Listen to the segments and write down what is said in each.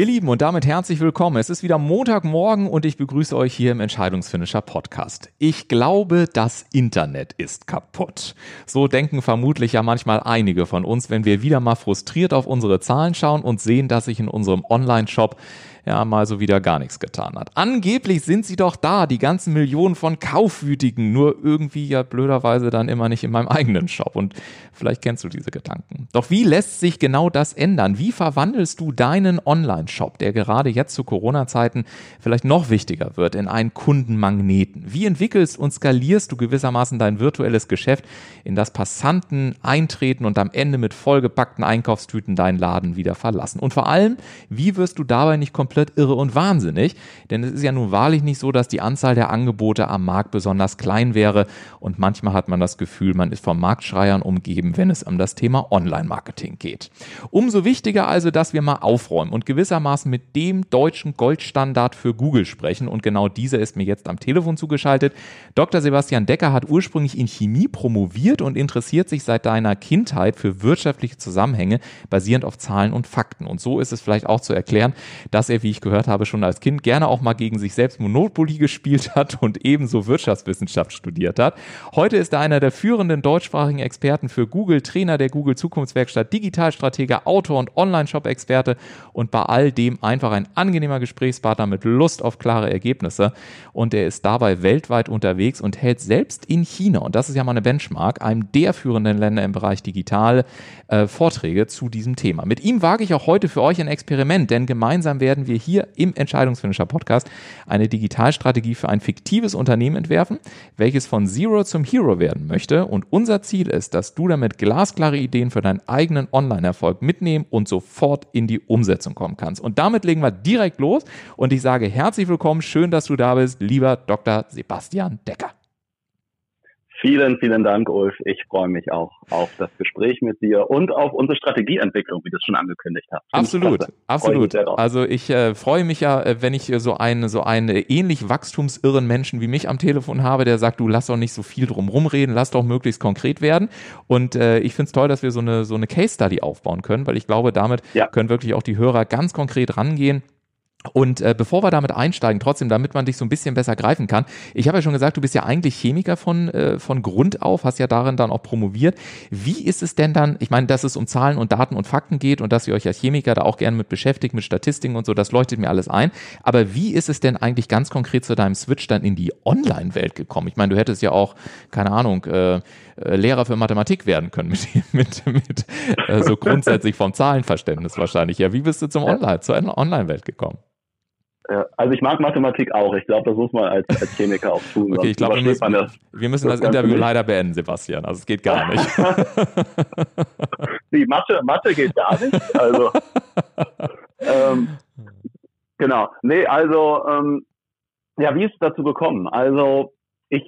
Ihr Lieben, und damit herzlich willkommen. Es ist wieder Montagmorgen und ich begrüße euch hier im Entscheidungsfinisher Podcast. Ich glaube, das Internet ist kaputt. So denken vermutlich ja manchmal einige von uns, wenn wir wieder mal frustriert auf unsere Zahlen schauen und sehen, dass sich in unserem Online-Shop ja mal so wieder gar nichts getan hat. Angeblich sind sie doch da, die ganzen Millionen von Kaufwütigen, nur irgendwie ja blöderweise dann immer nicht in meinem eigenen Shop. Und vielleicht kennst du diese Gedanken. Doch wie lässt sich genau das ändern? Wie verwandelst du deinen Online-Shop, der gerade jetzt zu Corona-Zeiten vielleicht noch wichtiger wird, in einen Kundenmagneten? Wie entwickelst und skalierst du gewissermaßen dein virtuelles Geschäft, in das Passanten eintreten und am Ende mit vollgepackten Einkaufstüten deinen Laden wieder verlassen? Und vor allem, wie wirst du dabei nicht komplett komplett irre und wahnsinnig, denn es ist ja nun wahrlich nicht so, dass die Anzahl der Angebote am Markt besonders klein wäre und manchmal hat man das Gefühl, man ist vom Marktschreiern umgeben, wenn es um das Thema Online-Marketing geht. Umso wichtiger also, dass wir mal aufräumen und gewissermaßen mit dem deutschen Goldstandard für Google sprechen und genau dieser ist mir jetzt am Telefon zugeschaltet. Dr. Sebastian Decker hat ursprünglich in Chemie promoviert und interessiert sich seit deiner Kindheit für wirtschaftliche Zusammenhänge basierend auf Zahlen und Fakten. Und so ist es vielleicht auch zu erklären, dass er wie ich gehört habe, schon als Kind gerne auch mal gegen sich selbst Monopoly gespielt hat und ebenso Wirtschaftswissenschaft studiert hat. Heute ist er einer der führenden deutschsprachigen Experten für Google, Trainer der Google Zukunftswerkstatt, Digitalstratege, Autor und Online-Shop-Experte und bei all dem einfach ein angenehmer Gesprächspartner mit Lust auf klare Ergebnisse. Und er ist dabei weltweit unterwegs und hält selbst in China, und das ist ja mal eine Benchmark, einem der führenden Länder im Bereich digital, äh, Vorträge zu diesem Thema. Mit ihm wage ich auch heute für euch ein Experiment, denn gemeinsam werden wir wir hier im Entscheidungsfinisher Podcast eine Digitalstrategie für ein fiktives Unternehmen entwerfen, welches von Zero zum Hero werden möchte. Und unser Ziel ist, dass du damit glasklare Ideen für deinen eigenen Online-Erfolg mitnehmen und sofort in die Umsetzung kommen kannst. Und damit legen wir direkt los. Und ich sage herzlich willkommen, schön, dass du da bist, lieber Dr. Sebastian Decker. Vielen, vielen Dank, Ulf. Ich freue mich auch auf das Gespräch mit dir und auf unsere Strategieentwicklung, wie du es schon angekündigt hast. Absolut, absolut. Also ich äh, freue mich ja, äh, wenn ich so einen so einen ähnlich wachstumsirren Menschen wie mich am Telefon habe, der sagt, du lass doch nicht so viel drum rumreden, lass doch möglichst konkret werden. Und äh, ich finde es toll, dass wir so eine so eine Case Study aufbauen können, weil ich glaube, damit ja. können wirklich auch die Hörer ganz konkret rangehen und äh, bevor wir damit einsteigen, trotzdem, damit man dich so ein bisschen besser greifen kann, ich habe ja schon gesagt, du bist ja eigentlich Chemiker von, äh, von Grund auf, hast ja darin dann auch promoviert. Wie ist es denn dann, ich meine, dass es um Zahlen und Daten und Fakten geht und dass ihr euch als Chemiker da auch gerne mit beschäftigt, mit Statistiken und so, das leuchtet mir alles ein. Aber wie ist es denn eigentlich ganz konkret zu deinem Switch dann in die Online-Welt gekommen? Ich meine, du hättest ja auch, keine Ahnung, äh, äh Lehrer für Mathematik werden können mit, mit, mit äh, so grundsätzlich vom Zahlenverständnis wahrscheinlich. Ja, wie bist du zum Online, zur Online-Welt gekommen? Also ich mag Mathematik auch. Ich glaube, das muss man als, als Chemiker auch tun. Okay, ich glaube, wir müssen das, wir müssen das, das Interview leider beenden, Sebastian. Also es geht gar nicht. Die Mathe, Mathe geht gar nicht. Also ähm, genau. Nee, also ähm, ja, wie ist es dazu gekommen? Also ich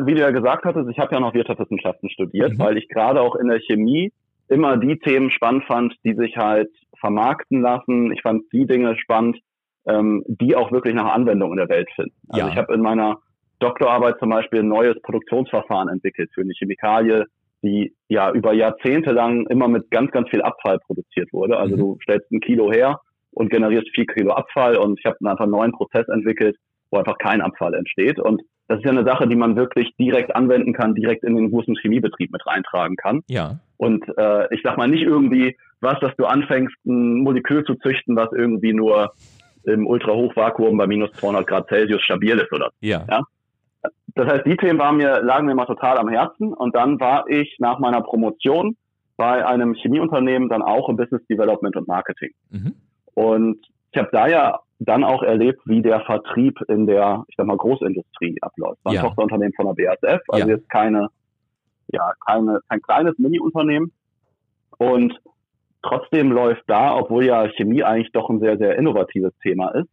wie du ja gesagt hattest, ich habe ja noch Wirtschaftswissenschaften studiert, mhm. weil ich gerade auch in der Chemie immer die Themen spannend fand, die sich halt vermarkten lassen. Ich fand die Dinge spannend, ähm, die auch wirklich nach Anwendung in der Welt finden. Also ja. ich habe in meiner Doktorarbeit zum Beispiel ein neues Produktionsverfahren entwickelt für eine Chemikalie, die ja über Jahrzehnte lang immer mit ganz, ganz viel Abfall produziert wurde. Also mhm. du stellst ein Kilo her und generierst vier Kilo Abfall und ich habe einfach einen neuen Prozess entwickelt, wo einfach kein Abfall entsteht. Und das ist ja eine Sache, die man wirklich direkt anwenden kann, direkt in den großen Chemiebetrieb mit reintragen kann. Ja. Und äh, ich sag mal nicht irgendwie was, dass du anfängst, ein Molekül zu züchten, was irgendwie nur im Ultrahochvakuum bei minus 200 Grad Celsius stabil ist oder ja. ja. Das heißt, die Themen waren mir, lagen mir immer total am Herzen und dann war ich nach meiner Promotion bei einem Chemieunternehmen dann auch im Business Development und Marketing. Mhm. Und ich habe da ja dann auch erlebt, wie der Vertrieb in der, ich sag mal, Großindustrie abläuft. War ein ja. Tochterunternehmen von der BASF, also ja. jetzt keine, ja, keine, kein kleines Mini-Unternehmen. Und Trotzdem läuft da, obwohl ja Chemie eigentlich doch ein sehr, sehr innovatives Thema ist,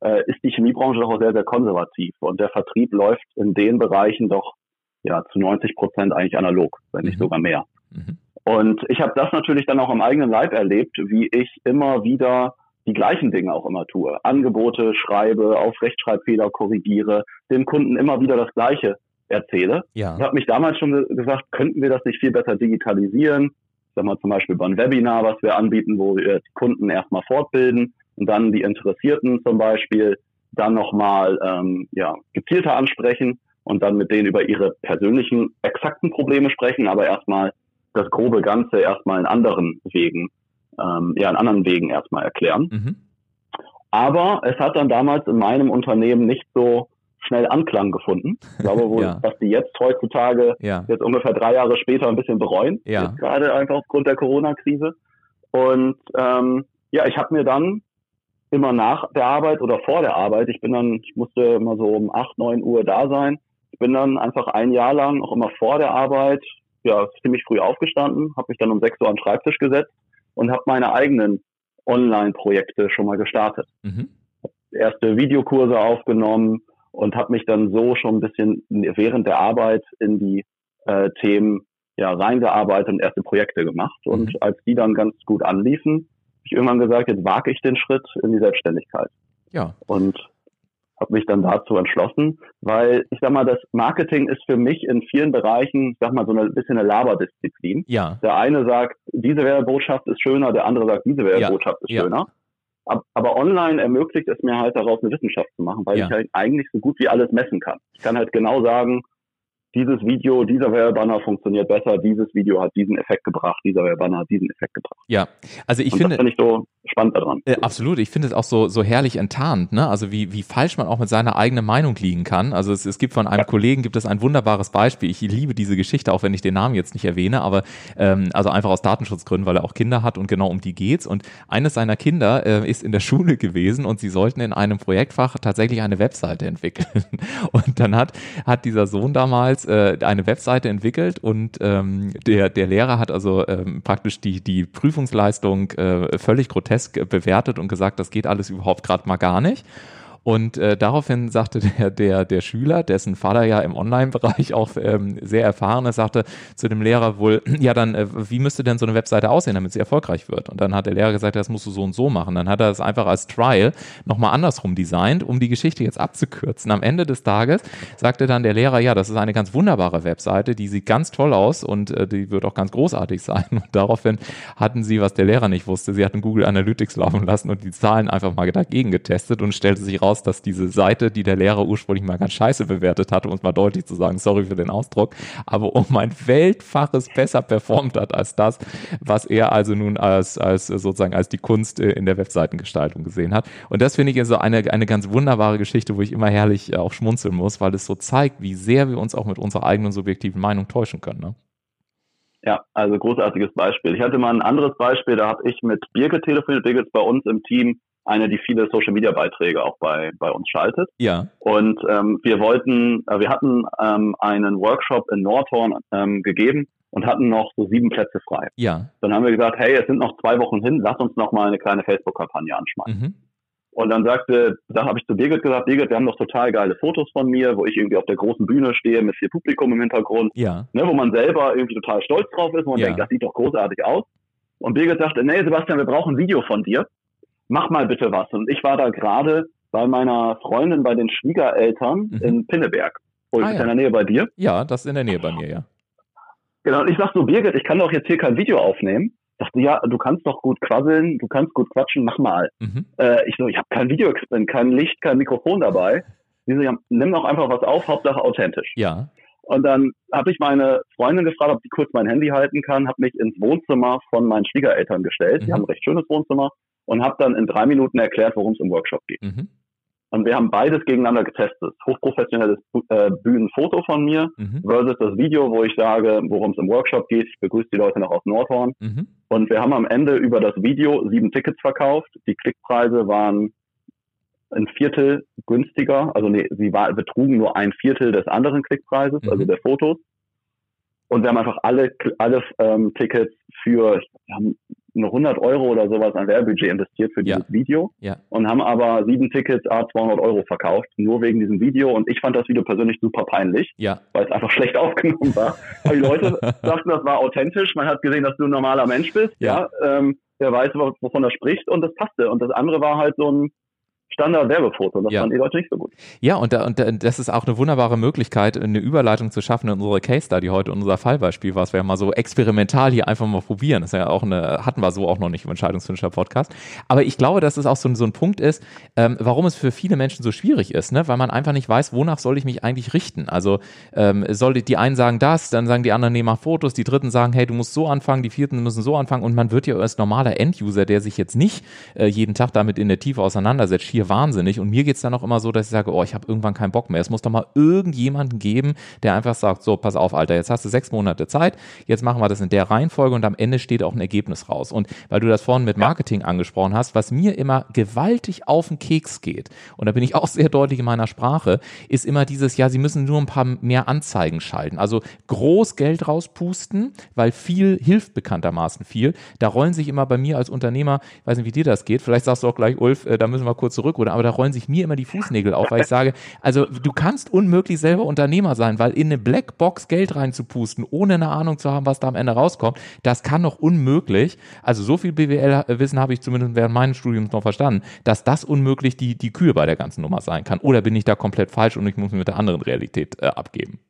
äh, ist die Chemiebranche doch auch sehr, sehr konservativ. Und der Vertrieb läuft in den Bereichen doch ja zu 90 Prozent eigentlich analog, wenn nicht mhm. sogar mehr. Mhm. Und ich habe das natürlich dann auch am eigenen Leib erlebt, wie ich immer wieder die gleichen Dinge auch immer tue. Angebote schreibe, auf Rechtschreibfehler korrigiere, dem Kunden immer wieder das Gleiche erzähle. Ja. Ich habe mich damals schon gesagt, könnten wir das nicht viel besser digitalisieren? Sag mal zum Beispiel über ein Webinar, was wir anbieten, wo wir die Kunden erstmal fortbilden und dann die Interessierten zum Beispiel dann nochmal ähm, ja, gezielter ansprechen und dann mit denen über ihre persönlichen, exakten Probleme sprechen, aber erstmal das grobe Ganze erstmal in anderen Wegen, ähm, ja, in anderen Wegen erstmal erklären. Mhm. Aber es hat dann damals in meinem Unternehmen nicht so schnell Anklang gefunden. Ich glaube wohl, ja. dass die jetzt heutzutage, ja. jetzt ungefähr drei Jahre später, ein bisschen bereuen. Ja. Gerade einfach aufgrund der Corona-Krise. Und ähm, ja, ich habe mir dann immer nach der Arbeit oder vor der Arbeit, ich bin dann, ich musste immer so um acht, neun Uhr da sein. Ich bin dann einfach ein Jahr lang auch immer vor der Arbeit, ja, ziemlich früh aufgestanden, habe mich dann um sechs Uhr an den Schreibtisch gesetzt und habe meine eigenen Online-Projekte schon mal gestartet. Mhm. Erste Videokurse aufgenommen und habe mich dann so schon ein bisschen während der Arbeit in die äh, Themen ja reingearbeitet und erste Projekte gemacht. Und mhm. als die dann ganz gut anliefen, habe ich irgendwann gesagt, jetzt wage ich den Schritt in die Selbstständigkeit. Ja. Und habe mich dann dazu entschlossen, weil ich sag mal, das Marketing ist für mich in vielen Bereichen, ich sag mal, so ein bisschen eine Laberdisziplin. Ja. Der eine sagt, diese Werbebotschaft ist schöner, der andere sagt, diese Werbebotschaft ja. ist ja. schöner. Aber online ermöglicht es mir halt daraus eine Wissenschaft zu machen, weil ja. ich halt eigentlich so gut wie alles messen kann. Ich kann halt genau sagen, dieses Video, dieser Werbebanner funktioniert besser, dieses Video hat diesen Effekt gebracht, dieser Werbebanner hat diesen Effekt gebracht. Ja, also ich Und finde. Das finde ich so spannend daran. Äh, absolut, ich finde es auch so, so herrlich enttarnt, ne? Also wie, wie falsch man auch mit seiner eigenen Meinung liegen kann. Also es, es gibt von einem ja. Kollegen, gibt es ein wunderbares Beispiel. Ich liebe diese Geschichte, auch wenn ich den Namen jetzt nicht erwähne, aber ähm, also einfach aus Datenschutzgründen, weil er auch Kinder hat und genau um die geht's. Und eines seiner Kinder äh, ist in der Schule gewesen und sie sollten in einem Projektfach tatsächlich eine Webseite entwickeln. Und dann hat, hat dieser Sohn damals äh, eine Webseite entwickelt und ähm, der, der Lehrer hat also ähm, praktisch die, die Prüfungsleistung äh, völlig grotesk grotesk bewertet und gesagt, das geht alles überhaupt gerade mal gar nicht. Und äh, daraufhin sagte der, der, der Schüler, dessen Vater ja im Online-Bereich auch ähm, sehr erfahren ist, sagte zu dem Lehrer wohl, ja dann, äh, wie müsste denn so eine Webseite aussehen, damit sie erfolgreich wird? Und dann hat der Lehrer gesagt, das musst du so und so machen. Dann hat er das einfach als Trial nochmal andersrum designt, um die Geschichte jetzt abzukürzen. Am Ende des Tages sagte dann der Lehrer, ja, das ist eine ganz wunderbare Webseite, die sieht ganz toll aus und äh, die wird auch ganz großartig sein. Und daraufhin hatten sie, was der Lehrer nicht wusste, sie hatten Google Analytics laufen lassen und die Zahlen einfach mal dagegen getestet und stellte sich raus, raus, dass diese Seite, die der Lehrer ursprünglich mal ganz scheiße bewertet hatte, um es mal deutlich zu sagen, sorry für den Ausdruck, aber um ein Weltfaches besser performt hat als das, was er also nun als, als sozusagen als die Kunst äh, in der Webseitengestaltung gesehen hat. Und das finde ich so eine, eine ganz wunderbare Geschichte, wo ich immer herrlich äh, auch schmunzeln muss, weil es so zeigt, wie sehr wir uns auch mit unserer eigenen subjektiven Meinung täuschen können. Ne? Ja, also großartiges Beispiel. Ich hatte mal ein anderes Beispiel, da habe ich mit Birgit telefoniert. Birgit ist bei uns im Team eine, die viele Social Media Beiträge auch bei, bei uns schaltet. Ja. Und ähm, wir wollten, äh, wir hatten ähm, einen Workshop in Nordhorn ähm, gegeben und hatten noch so sieben Plätze frei. Ja. Dann haben wir gesagt, hey, es sind noch zwei Wochen hin, lass uns noch mal eine kleine Facebook-Kampagne anschmeißen. Mhm. Und dann sagte, da habe ich zu Birgit gesagt, Birgit, wir haben noch total geile Fotos von mir, wo ich irgendwie auf der großen Bühne stehe mit viel Publikum im Hintergrund, ja. ne, wo man selber irgendwie total stolz drauf ist, man ja. denkt, das sieht doch großartig aus. Und Birgit sagte, nee, Sebastian, wir brauchen ein Video von dir mach mal bitte was. Und ich war da gerade bei meiner Freundin bei den Schwiegereltern mhm. in Pinneberg. Oh, ah, ist ja. in der Nähe bei dir? Ja, das ist in der Nähe bei mir, ja. Genau, und ich sag so, Birgit, ich kann doch jetzt hier kein Video aufnehmen. Ich dachte, ja, du kannst doch gut quasseln, du kannst gut quatschen, mach mal. Mhm. Äh, ich so, ich habe kein Video, kein Licht, kein Mikrofon dabei. Die so, ja, nimm doch einfach was auf, Hauptsache authentisch. Ja. Und dann habe ich meine Freundin gefragt, ob die kurz mein Handy halten kann, habe mich ins Wohnzimmer von meinen Schwiegereltern gestellt. Mhm. Die haben ein recht schönes Wohnzimmer und habe dann in drei Minuten erklärt, worum es im Workshop geht. Mhm. Und wir haben beides gegeneinander getestet. Hochprofessionelles äh, Bühnenfoto von mir mhm. versus das Video, wo ich sage, worum es im Workshop geht. Ich begrüße die Leute noch aus Nordhorn. Mhm. Und wir haben am Ende über das Video sieben Tickets verkauft. Die Klickpreise waren ein Viertel günstiger. Also nee, sie war, betrugen nur ein Viertel des anderen Klickpreises, also mhm. der Fotos. Und wir haben einfach alle, alle ähm, Tickets für, wir haben eine 100 Euro oder sowas an Werbebudget investiert für dieses ja. Video ja. und haben aber sieben Tickets a 200 Euro verkauft, nur wegen diesem Video. Und ich fand das Video persönlich super peinlich, ja. weil es einfach schlecht aufgenommen war. Aber die Leute sagten, das war authentisch. Man hat gesehen, dass du ein normaler Mensch bist. Ja, ähm, der weiß, wovon er spricht und das passte. Und das andere war halt so ein Standard-Werbefoto. Das ja. fanden die Leute nicht so gut. Ja, und, da, und da, das ist auch eine wunderbare Möglichkeit, eine Überleitung zu schaffen in unsere Case Study heute, unser Fallbeispiel, was wir mal so experimental hier einfach mal probieren. Das ist ja auch eine, hatten wir so auch noch nicht im Entscheidungsfinisher Podcast. Aber ich glaube, dass es auch so, so ein Punkt ist, ähm, warum es für viele Menschen so schwierig ist, ne? weil man einfach nicht weiß, wonach soll ich mich eigentlich richten. Also ähm, soll die einen sagen das, dann sagen die anderen, nee, mach Fotos, die dritten sagen, hey, du musst so anfangen, die vierten müssen so anfangen und man wird ja als normaler Enduser, der sich jetzt nicht äh, jeden Tag damit in der Tiefe auseinandersetzt, hier wahnsinnig. Und mir geht es dann auch immer so, dass ich sage, oh, ich habe irgendwann keinen Bock mehr. Es muss doch mal irgendjemanden geben, der einfach sagt, so, pass auf, Alter, jetzt hast du sechs Monate Zeit, jetzt machen wir das in der Reihenfolge und am Ende steht auch ein Ergebnis raus. Und weil du das vorhin mit Marketing angesprochen hast, was mir immer gewaltig auf den Keks geht, und da bin ich auch sehr deutlich in meiner Sprache, ist immer dieses, ja, sie müssen nur ein paar mehr Anzeigen schalten. Also groß Geld rauspusten, weil viel hilft bekanntermaßen viel. Da rollen sich immer bei mir als Unternehmer, ich weiß nicht, wie dir das geht, vielleicht sagst du auch gleich, Ulf, äh, da müssen wir kurz zurück, oder aber da rollen sich mir immer die Fußnägel auf, weil ich sage, also du kannst unmöglich selber Unternehmer sein, weil in eine Blackbox Geld reinzupusten, ohne eine Ahnung zu haben, was da am Ende rauskommt, das kann doch unmöglich, also so viel BWL-Wissen habe ich zumindest während meines Studiums noch verstanden, dass das unmöglich die, die Kühe bei der ganzen Nummer sein kann. Oder bin ich da komplett falsch und ich muss mich mit der anderen Realität äh, abgeben?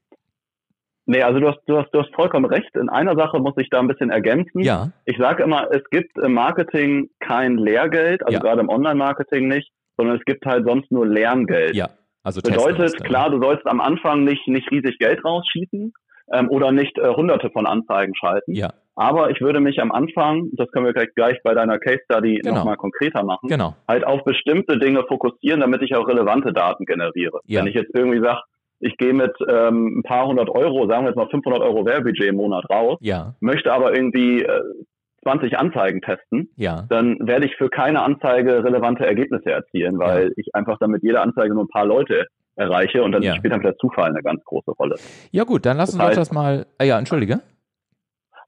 Nee, also du hast, du, hast, du hast vollkommen recht. In einer Sache muss ich da ein bisschen ergänzen. Ja. Ich sage immer, es gibt im Marketing kein Lehrgeld, also ja. gerade im Online-Marketing nicht sondern es gibt halt sonst nur Lerngeld. Ja, also bedeutet klar, du sollst am Anfang nicht nicht riesig Geld rausschießen ähm, oder nicht äh, Hunderte von Anzeigen schalten. Ja. Aber ich würde mich am Anfang, das können wir gleich, gleich bei deiner Case Study genau. nochmal konkreter machen, genau. halt auf bestimmte Dinge fokussieren, damit ich auch relevante Daten generiere. Ja. Wenn ich jetzt irgendwie sage, ich gehe mit ähm, ein paar hundert Euro, sagen wir jetzt mal 500 Euro Werbebudget im Monat raus, ja. möchte aber irgendwie äh, 20 Anzeigen testen, ja. dann werde ich für keine Anzeige relevante Ergebnisse erzielen, weil ja. ich einfach damit jede Anzeige nur ein paar Leute erreiche und dann ja. spielt dann der Zufall eine ganz große Rolle. Ja gut, dann lass uns heißt, das mal, äh, ja, entschuldige.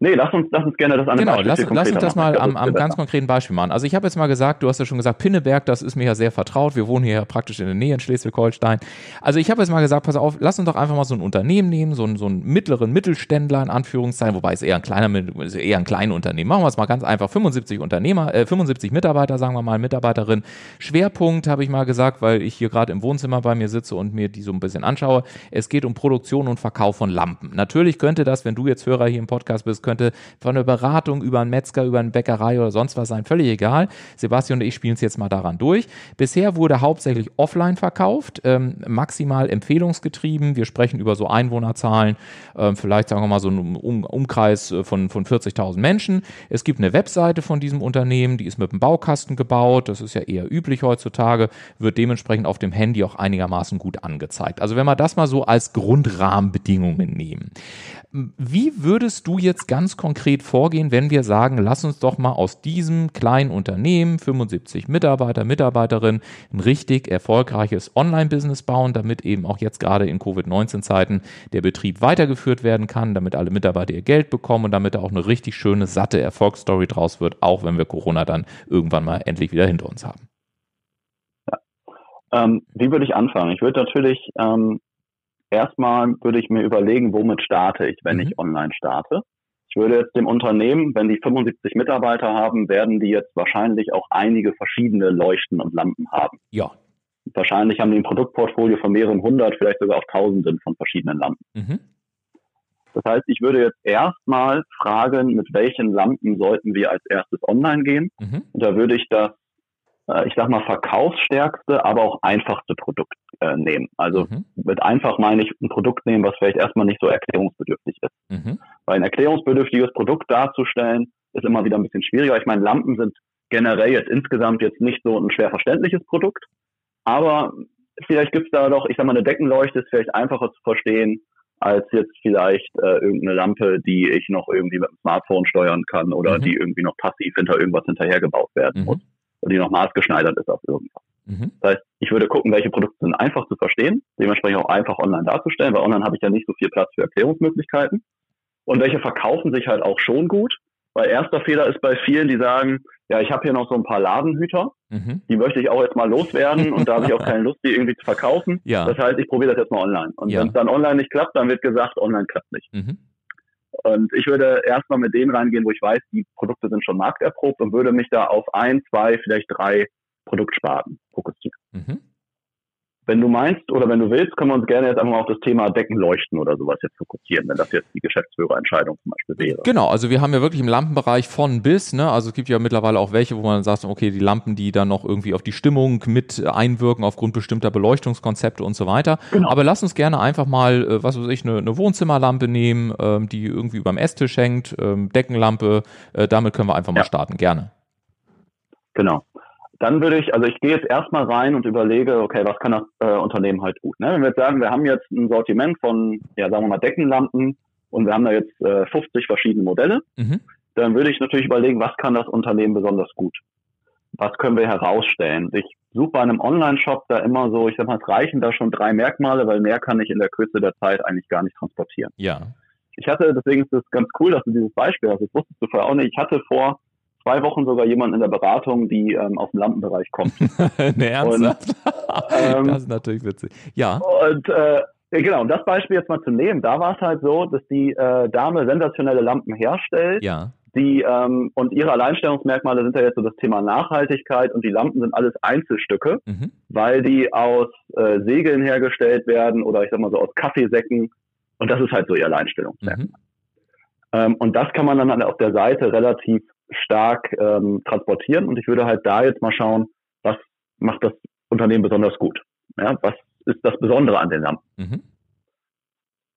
Nee, lass uns, lass uns gerne das an Genau, lass, lass uns das mal am, am ganz konkreten Beispiel machen. Also ich habe jetzt mal gesagt, du hast ja schon gesagt, Pinneberg, das ist mir ja sehr vertraut. Wir wohnen hier ja praktisch in der Nähe in Schleswig-Holstein. Also ich habe jetzt mal gesagt, pass auf, lass uns doch einfach mal so ein Unternehmen nehmen, so einen, so einen mittleren Mittelständler in Anführungszeichen, wobei es eher ein kleiner, eher ein kleines Unternehmen. Machen wir es mal ganz einfach. 75 Unternehmer, äh, 75 Mitarbeiter, sagen wir mal, Mitarbeiterin. Schwerpunkt habe ich mal gesagt, weil ich hier gerade im Wohnzimmer bei mir sitze und mir die so ein bisschen anschaue. Es geht um Produktion und Verkauf von Lampen. Natürlich könnte das, wenn du jetzt Hörer hier im Podcast bist, könnte von der Beratung über einen Metzger, über eine Bäckerei oder sonst was sein, völlig egal. Sebastian und ich spielen es jetzt mal daran durch. Bisher wurde hauptsächlich offline verkauft, ähm, maximal empfehlungsgetrieben. Wir sprechen über so Einwohnerzahlen, ähm, vielleicht sagen wir mal so einen um Umkreis äh, von, von 40.000 Menschen. Es gibt eine Webseite von diesem Unternehmen, die ist mit einem Baukasten gebaut. Das ist ja eher üblich heutzutage, wird dementsprechend auf dem Handy auch einigermaßen gut angezeigt. Also wenn wir das mal so als Grundrahmenbedingungen nehmen. Wie würdest du jetzt ganz konkret vorgehen, wenn wir sagen, lass uns doch mal aus diesem kleinen Unternehmen, 75 Mitarbeiter, Mitarbeiterinnen, ein richtig erfolgreiches Online-Business bauen, damit eben auch jetzt gerade in Covid-19-Zeiten der Betrieb weitergeführt werden kann, damit alle Mitarbeiter ihr Geld bekommen und damit da auch eine richtig schöne, satte Erfolgsstory draus wird, auch wenn wir Corona dann irgendwann mal endlich wieder hinter uns haben. Ähm, wie würde ich anfangen? Ich würde natürlich ähm, erstmal würde ich mir überlegen, womit starte ich, wenn mhm. ich online starte. Ich würde jetzt dem Unternehmen, wenn die 75 Mitarbeiter haben, werden die jetzt wahrscheinlich auch einige verschiedene Leuchten und Lampen haben. Ja. Wahrscheinlich haben die ein Produktportfolio von mehreren hundert, vielleicht sogar auch tausenden von verschiedenen Lampen. Mhm. Das heißt, ich würde jetzt erstmal fragen, mit welchen Lampen sollten wir als erstes online gehen. Mhm. Und da würde ich das äh, ich sag mal, verkaufsstärkste, aber auch einfachste Produkt äh, nehmen. Also mhm. mit einfach meine ich ein Produkt nehmen, was vielleicht erstmal nicht so erklärungsbedürftig ist. Mhm. Weil ein erklärungsbedürftiges Produkt darzustellen, ist immer wieder ein bisschen schwieriger. Ich meine, Lampen sind generell jetzt insgesamt jetzt nicht so ein schwer verständliches Produkt, aber vielleicht gibt's da doch, ich sag mal, eine Deckenleuchte ist vielleicht einfacher zu verstehen als jetzt vielleicht äh, irgendeine Lampe, die ich noch irgendwie mit dem Smartphone steuern kann oder mhm. die irgendwie noch passiv hinter irgendwas hinterhergebaut werden mhm. muss die noch maßgeschneidert ist auf irgendwas. Mhm. Das heißt, ich würde gucken, welche Produkte sind einfach zu verstehen, dementsprechend auch einfach online darzustellen, weil online habe ich ja nicht so viel Platz für Erklärungsmöglichkeiten. Und welche verkaufen sich halt auch schon gut. Weil erster Fehler ist bei vielen, die sagen, ja, ich habe hier noch so ein paar Ladenhüter, mhm. die möchte ich auch jetzt mal loswerden und da habe ich auch keine Lust, die irgendwie zu verkaufen. Ja. Das heißt, ich probiere das jetzt mal online. Und ja. wenn es dann online nicht klappt, dann wird gesagt, online klappt nicht. Mhm. Und ich würde erstmal mit denen reingehen, wo ich weiß, die Produkte sind schon markterprobt und würde mich da auf ein, zwei, vielleicht drei Produktsparten fokussieren. Mhm. Wenn du meinst oder wenn du willst, können wir uns gerne jetzt einfach mal auf das Thema Deckenleuchten oder sowas jetzt fokussieren, wenn das jetzt die Geschäftsführerentscheidung zum Beispiel wäre. Genau, also wir haben ja wirklich im Lampenbereich von bis, ne? Also es gibt ja mittlerweile auch welche, wo man sagt, okay, die Lampen, die dann noch irgendwie auf die Stimmung mit einwirken aufgrund bestimmter Beleuchtungskonzepte und so weiter. Genau. Aber lass uns gerne einfach mal, äh, was weiß ich, eine, eine Wohnzimmerlampe nehmen, ähm, die irgendwie beim Esstisch hängt, ähm, Deckenlampe, äh, damit können wir einfach mal ja. starten, gerne. Genau dann würde ich, also ich gehe jetzt erstmal rein und überlege, okay, was kann das äh, Unternehmen halt gut. Ne? Wenn wir jetzt sagen, wir haben jetzt ein Sortiment von, ja, sagen wir mal, Deckenlampen und wir haben da jetzt äh, 50 verschiedene Modelle, mhm. dann würde ich natürlich überlegen, was kann das Unternehmen besonders gut? Was können wir herausstellen? Ich suche bei einem Online-Shop da immer so, ich sag mal, es reichen da schon drei Merkmale, weil mehr kann ich in der Kürze der Zeit eigentlich gar nicht transportieren. Ja. Ich hatte, deswegen ist es ganz cool, dass du dieses Beispiel hast. Das wusstest du vorher auch nicht. Ich hatte vor zwei Wochen sogar jemand in der Beratung, die ähm, aus dem Lampenbereich kommt. ne, ernsthaft? Und, ähm, das ist natürlich witzig. Ja. Und äh, genau, um das Beispiel jetzt mal zu nehmen, da war es halt so, dass die äh, Dame sensationelle Lampen herstellt. Ja. Die, ähm, und ihre Alleinstellungsmerkmale sind ja jetzt so das Thema Nachhaltigkeit und die Lampen sind alles Einzelstücke, mhm. weil die aus äh, Segeln hergestellt werden oder ich sag mal so aus Kaffeesäcken und das ist halt so ihr Alleinstellungsmerkmal. Mhm. Ähm, und das kann man dann auf der Seite relativ stark ähm, transportieren und ich würde halt da jetzt mal schauen, was macht das Unternehmen besonders gut? Ja, was ist das Besondere an den Lampen? Mhm.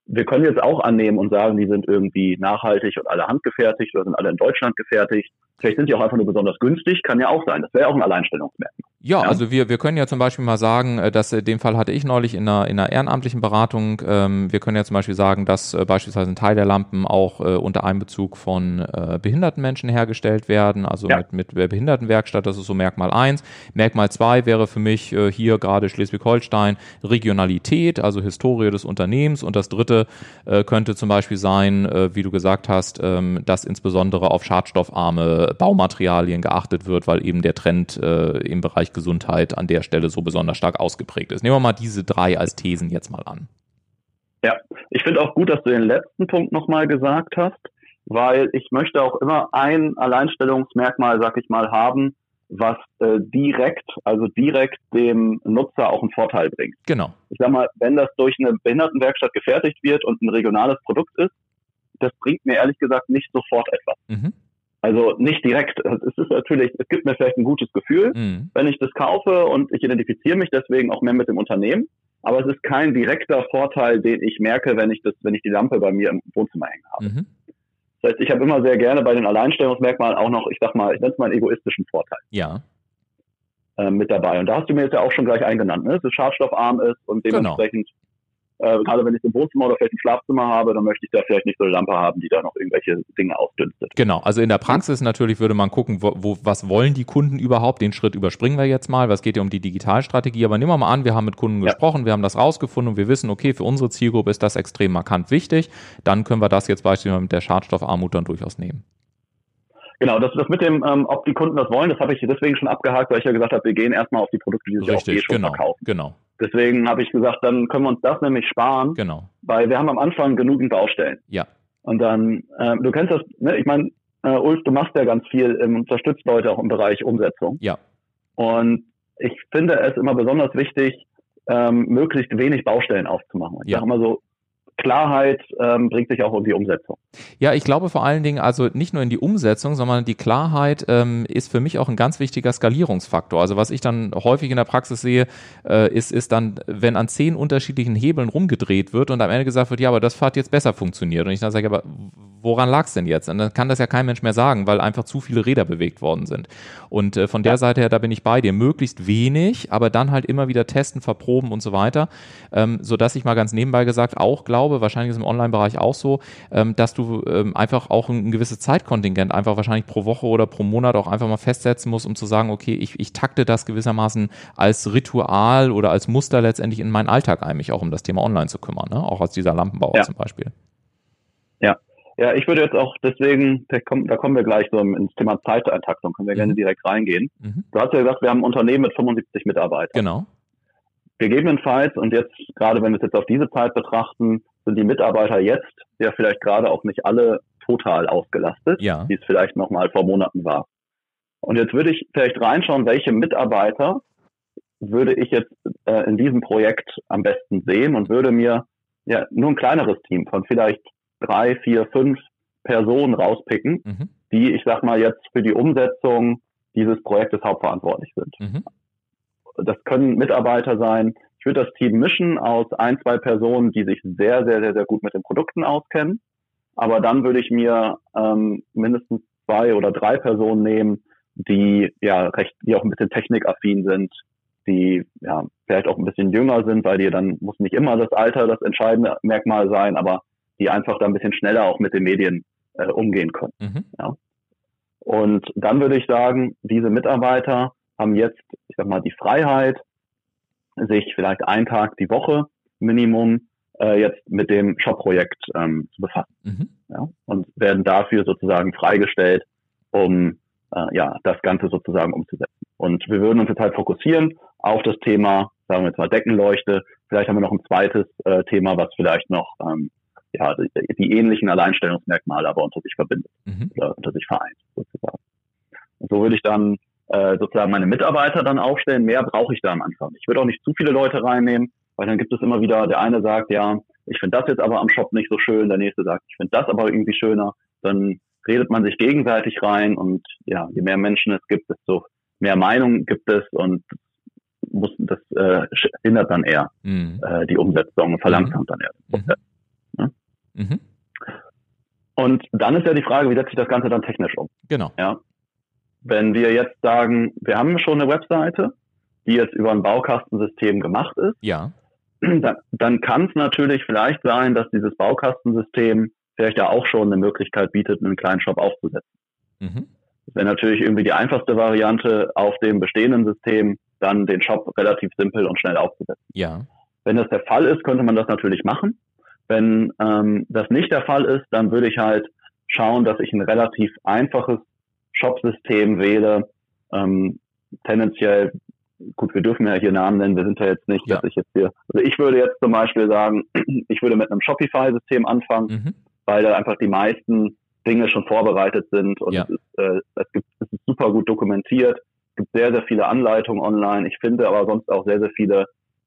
Wir können jetzt auch annehmen und sagen, die sind irgendwie nachhaltig und alle handgefertigt oder sind alle in Deutschland gefertigt. Vielleicht sind die auch einfach nur besonders günstig, kann ja auch sein. Das wäre auch ein Alleinstellungsmerkmal. Ja, ja, also wir, wir können ja zum Beispiel mal sagen, äh, dass äh, den Fall hatte ich neulich in einer, in einer ehrenamtlichen Beratung. Ähm, wir können ja zum Beispiel sagen, dass äh, beispielsweise ein Teil der Lampen auch äh, unter Einbezug von äh, behinderten Menschen hergestellt werden, also ja. mit, mit Behindertenwerkstatt, das ist so Merkmal eins. Merkmal zwei wäre für mich äh, hier gerade Schleswig-Holstein Regionalität, also Historie des Unternehmens. Und das dritte äh, könnte zum Beispiel sein, äh, wie du gesagt hast, ähm, dass insbesondere auf schadstoffarme Baumaterialien geachtet wird, weil eben der Trend äh, im Bereich Gesundheit an der Stelle so besonders stark ausgeprägt ist. Nehmen wir mal diese drei als Thesen jetzt mal an. Ja, ich finde auch gut, dass du den letzten Punkt nochmal gesagt hast, weil ich möchte auch immer ein Alleinstellungsmerkmal, sag ich mal, haben, was äh, direkt, also direkt dem Nutzer auch einen Vorteil bringt. Genau. Ich sag mal, wenn das durch eine Behindertenwerkstatt gefertigt wird und ein regionales Produkt ist, das bringt mir ehrlich gesagt nicht sofort etwas. Mhm. Also nicht direkt. Es ist natürlich, es gibt mir vielleicht ein gutes Gefühl, mhm. wenn ich das kaufe und ich identifiziere mich deswegen auch mehr mit dem Unternehmen. Aber es ist kein direkter Vorteil, den ich merke, wenn ich das, wenn ich die Lampe bei mir im Wohnzimmer hängen habe. Mhm. Das heißt, ich habe immer sehr gerne bei den Alleinstellungsmerkmalen auch noch, ich sag mal, ich nenne es mal einen egoistischen Vorteil. Ja. Äh, mit dabei. Und da hast du mir jetzt ja auch schon gleich eingenannt, ne? dass es schadstoffarm ist und genau. dementsprechend äh, gerade wenn ich ein Wohnzimmer oder vielleicht ein Schlafzimmer habe, dann möchte ich da vielleicht nicht so eine Lampe haben, die da noch irgendwelche Dinge ausdünstet. Genau, also in der Praxis natürlich würde man gucken, wo, wo, was wollen die Kunden überhaupt? Den Schritt überspringen wir jetzt mal. Was geht ja um die Digitalstrategie? Aber nehmen wir mal an, wir haben mit Kunden ja. gesprochen, wir haben das rausgefunden und wir wissen, okay, für unsere Zielgruppe ist das extrem markant wichtig. Dann können wir das jetzt beispielsweise mit der Schadstoffarmut dann durchaus nehmen. Genau, das, das mit dem, ähm, ob die Kunden das wollen, das habe ich deswegen schon abgehakt, weil ich ja gesagt habe, wir gehen erstmal auf die Produkte, die sich Richtig, auch eh schon genau, verkaufen. Genau. Deswegen habe ich gesagt, dann können wir uns das nämlich sparen. Genau. Weil wir haben am Anfang genügend Baustellen. Ja. Und dann, äh, du kennst das, ne? ich meine, äh, Ulf, du machst ja ganz viel, ähm, unterstützt Leute auch im Bereich Umsetzung. Ja. Und ich finde es immer besonders wichtig, ähm, möglichst wenig Baustellen aufzumachen. Ich ja. sage immer so, Klarheit ähm, bringt sich auch in die Umsetzung. Ja, ich glaube vor allen Dingen, also nicht nur in die Umsetzung, sondern die Klarheit ähm, ist für mich auch ein ganz wichtiger Skalierungsfaktor. Also was ich dann häufig in der Praxis sehe, äh, ist, ist dann, wenn an zehn unterschiedlichen Hebeln rumgedreht wird und am Ende gesagt wird, ja, aber das hat jetzt besser funktioniert. Und ich dann sage, aber woran lag es denn jetzt? Und dann kann das ja kein Mensch mehr sagen, weil einfach zu viele Räder bewegt worden sind. Und äh, von der Seite her, da bin ich bei dir. Möglichst wenig, aber dann halt immer wieder testen, verproben und so weiter. Ähm, sodass ich mal ganz nebenbei gesagt auch glaube, glaube, wahrscheinlich ist es im Online-Bereich auch so, ähm, dass du ähm, einfach auch ein, ein gewisses Zeitkontingent einfach wahrscheinlich pro Woche oder pro Monat auch einfach mal festsetzen musst, um zu sagen, okay, ich, ich takte das gewissermaßen als Ritual oder als Muster letztendlich in meinen Alltag ein, mich auch um das Thema Online zu kümmern, ne? auch als dieser Lampenbauer ja. zum Beispiel. Ja, Ja, ich würde jetzt auch deswegen, da kommen wir gleich so ins Thema Zeiteintaktung, können wir mhm. gerne direkt reingehen. Mhm. Du hast ja gesagt, wir haben ein Unternehmen mit 75 Mitarbeitern. Genau. Gegebenenfalls, und jetzt, gerade wenn wir es jetzt auf diese Zeit betrachten, sind die Mitarbeiter jetzt ja vielleicht gerade auch nicht alle total ausgelastet, ja. wie es vielleicht noch mal vor Monaten war. Und jetzt würde ich vielleicht reinschauen, welche Mitarbeiter würde ich jetzt äh, in diesem Projekt am besten sehen und würde mir ja nur ein kleineres Team von vielleicht drei, vier, fünf Personen rauspicken, mhm. die, ich sag mal, jetzt für die Umsetzung dieses Projektes hauptverantwortlich sind. Mhm. Das können Mitarbeiter sein. Ich würde das Team mischen aus ein, zwei Personen, die sich sehr, sehr, sehr, sehr gut mit den Produkten auskennen. Aber dann würde ich mir ähm, mindestens zwei oder drei Personen nehmen, die ja recht, die auch ein bisschen technikaffin sind, die ja vielleicht auch ein bisschen jünger sind, weil die dann muss nicht immer das Alter das entscheidende Merkmal sein, aber die einfach da ein bisschen schneller auch mit den Medien äh, umgehen können. Mhm. Ja. Und dann würde ich sagen, diese Mitarbeiter haben jetzt, ich sag mal, die Freiheit, sich vielleicht einen Tag die Woche Minimum äh, jetzt mit dem Shop-Projekt ähm, zu befassen. Mhm. Ja, und werden dafür sozusagen freigestellt, um äh, ja das Ganze sozusagen umzusetzen. Und wir würden uns jetzt halt fokussieren auf das Thema, sagen wir jetzt mal Deckenleuchte. Vielleicht haben wir noch ein zweites äh, Thema, was vielleicht noch ähm, ja, die, die ähnlichen Alleinstellungsmerkmale aber unter sich verbindet mhm. oder unter sich vereint sozusagen. Und so würde ich dann äh, sozusagen meine Mitarbeiter dann aufstellen. Mehr brauche ich da am Anfang. Ich würde auch nicht zu viele Leute reinnehmen, weil dann gibt es immer wieder, der eine sagt, ja, ich finde das jetzt aber am Shop nicht so schön, der nächste sagt, ich finde das aber irgendwie schöner. Dann redet man sich gegenseitig rein und ja, je mehr Menschen es gibt, desto mehr Meinungen gibt es und muss, das äh, hindert dann eher mhm. äh, die Umsetzung und verlangsamt mhm. dann eher den Prozess. Mhm. Mhm. Und dann ist ja die Frage, wie setzt sich das Ganze dann technisch um? Genau. Ja. Wenn wir jetzt sagen, wir haben schon eine Webseite, die jetzt über ein Baukastensystem gemacht ist, ja. dann, dann kann es natürlich vielleicht sein, dass dieses Baukastensystem vielleicht ja auch schon eine Möglichkeit bietet, einen kleinen Shop aufzusetzen. Mhm. Das wäre natürlich irgendwie die einfachste Variante, auf dem bestehenden System dann den Shop relativ simpel und schnell aufzusetzen. Ja. Wenn das der Fall ist, könnte man das natürlich machen. Wenn ähm, das nicht der Fall ist, dann würde ich halt schauen, dass ich ein relativ einfaches Shop-System wähle. Ähm, tendenziell, gut, wir dürfen ja hier Namen nennen, wir sind ja jetzt nicht, ja. dass ich jetzt hier, also ich würde jetzt zum Beispiel sagen, ich würde mit einem Shopify-System anfangen, mhm. weil da einfach die meisten Dinge schon vorbereitet sind und ja. es, ist, äh, es, gibt, es ist super gut dokumentiert. Es gibt sehr, sehr viele Anleitungen online. Ich finde aber sonst auch sehr, sehr viele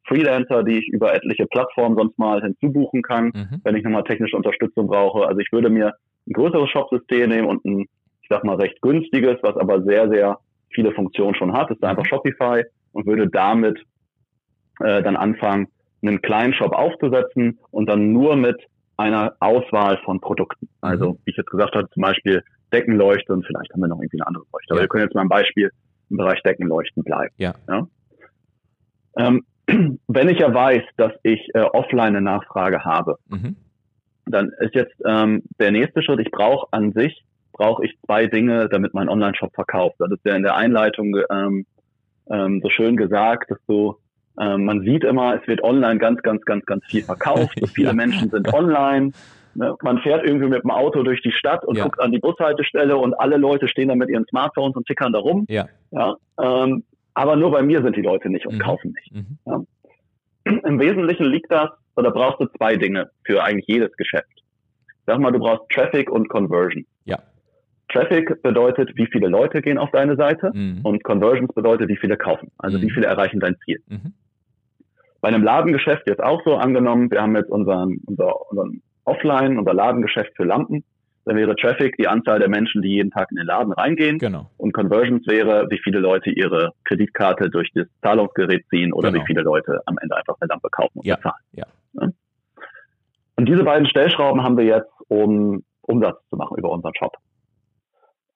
Freelancer, die ich über etliche Plattformen sonst mal hinzubuchen kann, mhm. wenn ich nochmal technische Unterstützung brauche. Also ich würde mir ein größeres Shop-System nehmen und ein, ich sag mal, recht günstiges, was aber sehr, sehr viele Funktionen schon hat, ist einfach mhm. Shopify und würde damit äh, dann anfangen, einen kleinen Shop aufzusetzen und dann nur mit einer Auswahl von Produkten. Also, mhm. wie ich jetzt gesagt habe, zum Beispiel Deckenleuchte und vielleicht haben wir noch irgendwie eine andere Leuchte. Aber ja. wir können jetzt mal ein Beispiel im Bereich Deckenleuchten bleiben. Ja. ja? Ähm, wenn ich ja weiß, dass ich äh, offline eine Nachfrage habe, mhm. dann ist jetzt ähm, der nächste Schritt, ich brauche an sich, brauche ich zwei Dinge, damit mein Online-Shop verkauft. Das ist ja in der Einleitung ähm, ähm, so schön gesagt, dass du ähm, man sieht immer, es wird online ganz, ganz, ganz, ganz viel verkauft. So viele ja. Menschen sind online. Ne? Man fährt irgendwie mit dem Auto durch die Stadt und ja. guckt an die Bushaltestelle und alle Leute stehen da mit ihren Smartphones und tickern da rum. Ja. Ja, ähm, aber nur bei mir sind die Leute nicht und mhm. kaufen nicht. Mhm. Ja. Im Wesentlichen liegt das, oder brauchst du zwei Dinge für eigentlich jedes Geschäft. Sag mal, du brauchst Traffic und Conversion. Traffic bedeutet, wie viele Leute gehen auf deine Seite mhm. und Conversions bedeutet, wie viele kaufen. Also mhm. wie viele erreichen dein Ziel. Mhm. Bei einem Ladengeschäft jetzt auch so angenommen, wir haben jetzt unseren, unser, unseren Offline, unser Ladengeschäft für Lampen. Dann wäre Traffic die Anzahl der Menschen, die jeden Tag in den Laden reingehen. Genau. Und Conversions wäre, wie viele Leute ihre Kreditkarte durch das Zahlungsgerät ziehen oder genau. wie viele Leute am Ende einfach eine Lampe kaufen und ja. bezahlen. Ja. Und diese beiden Stellschrauben haben wir jetzt, um Umsatz zu machen über unseren Shop.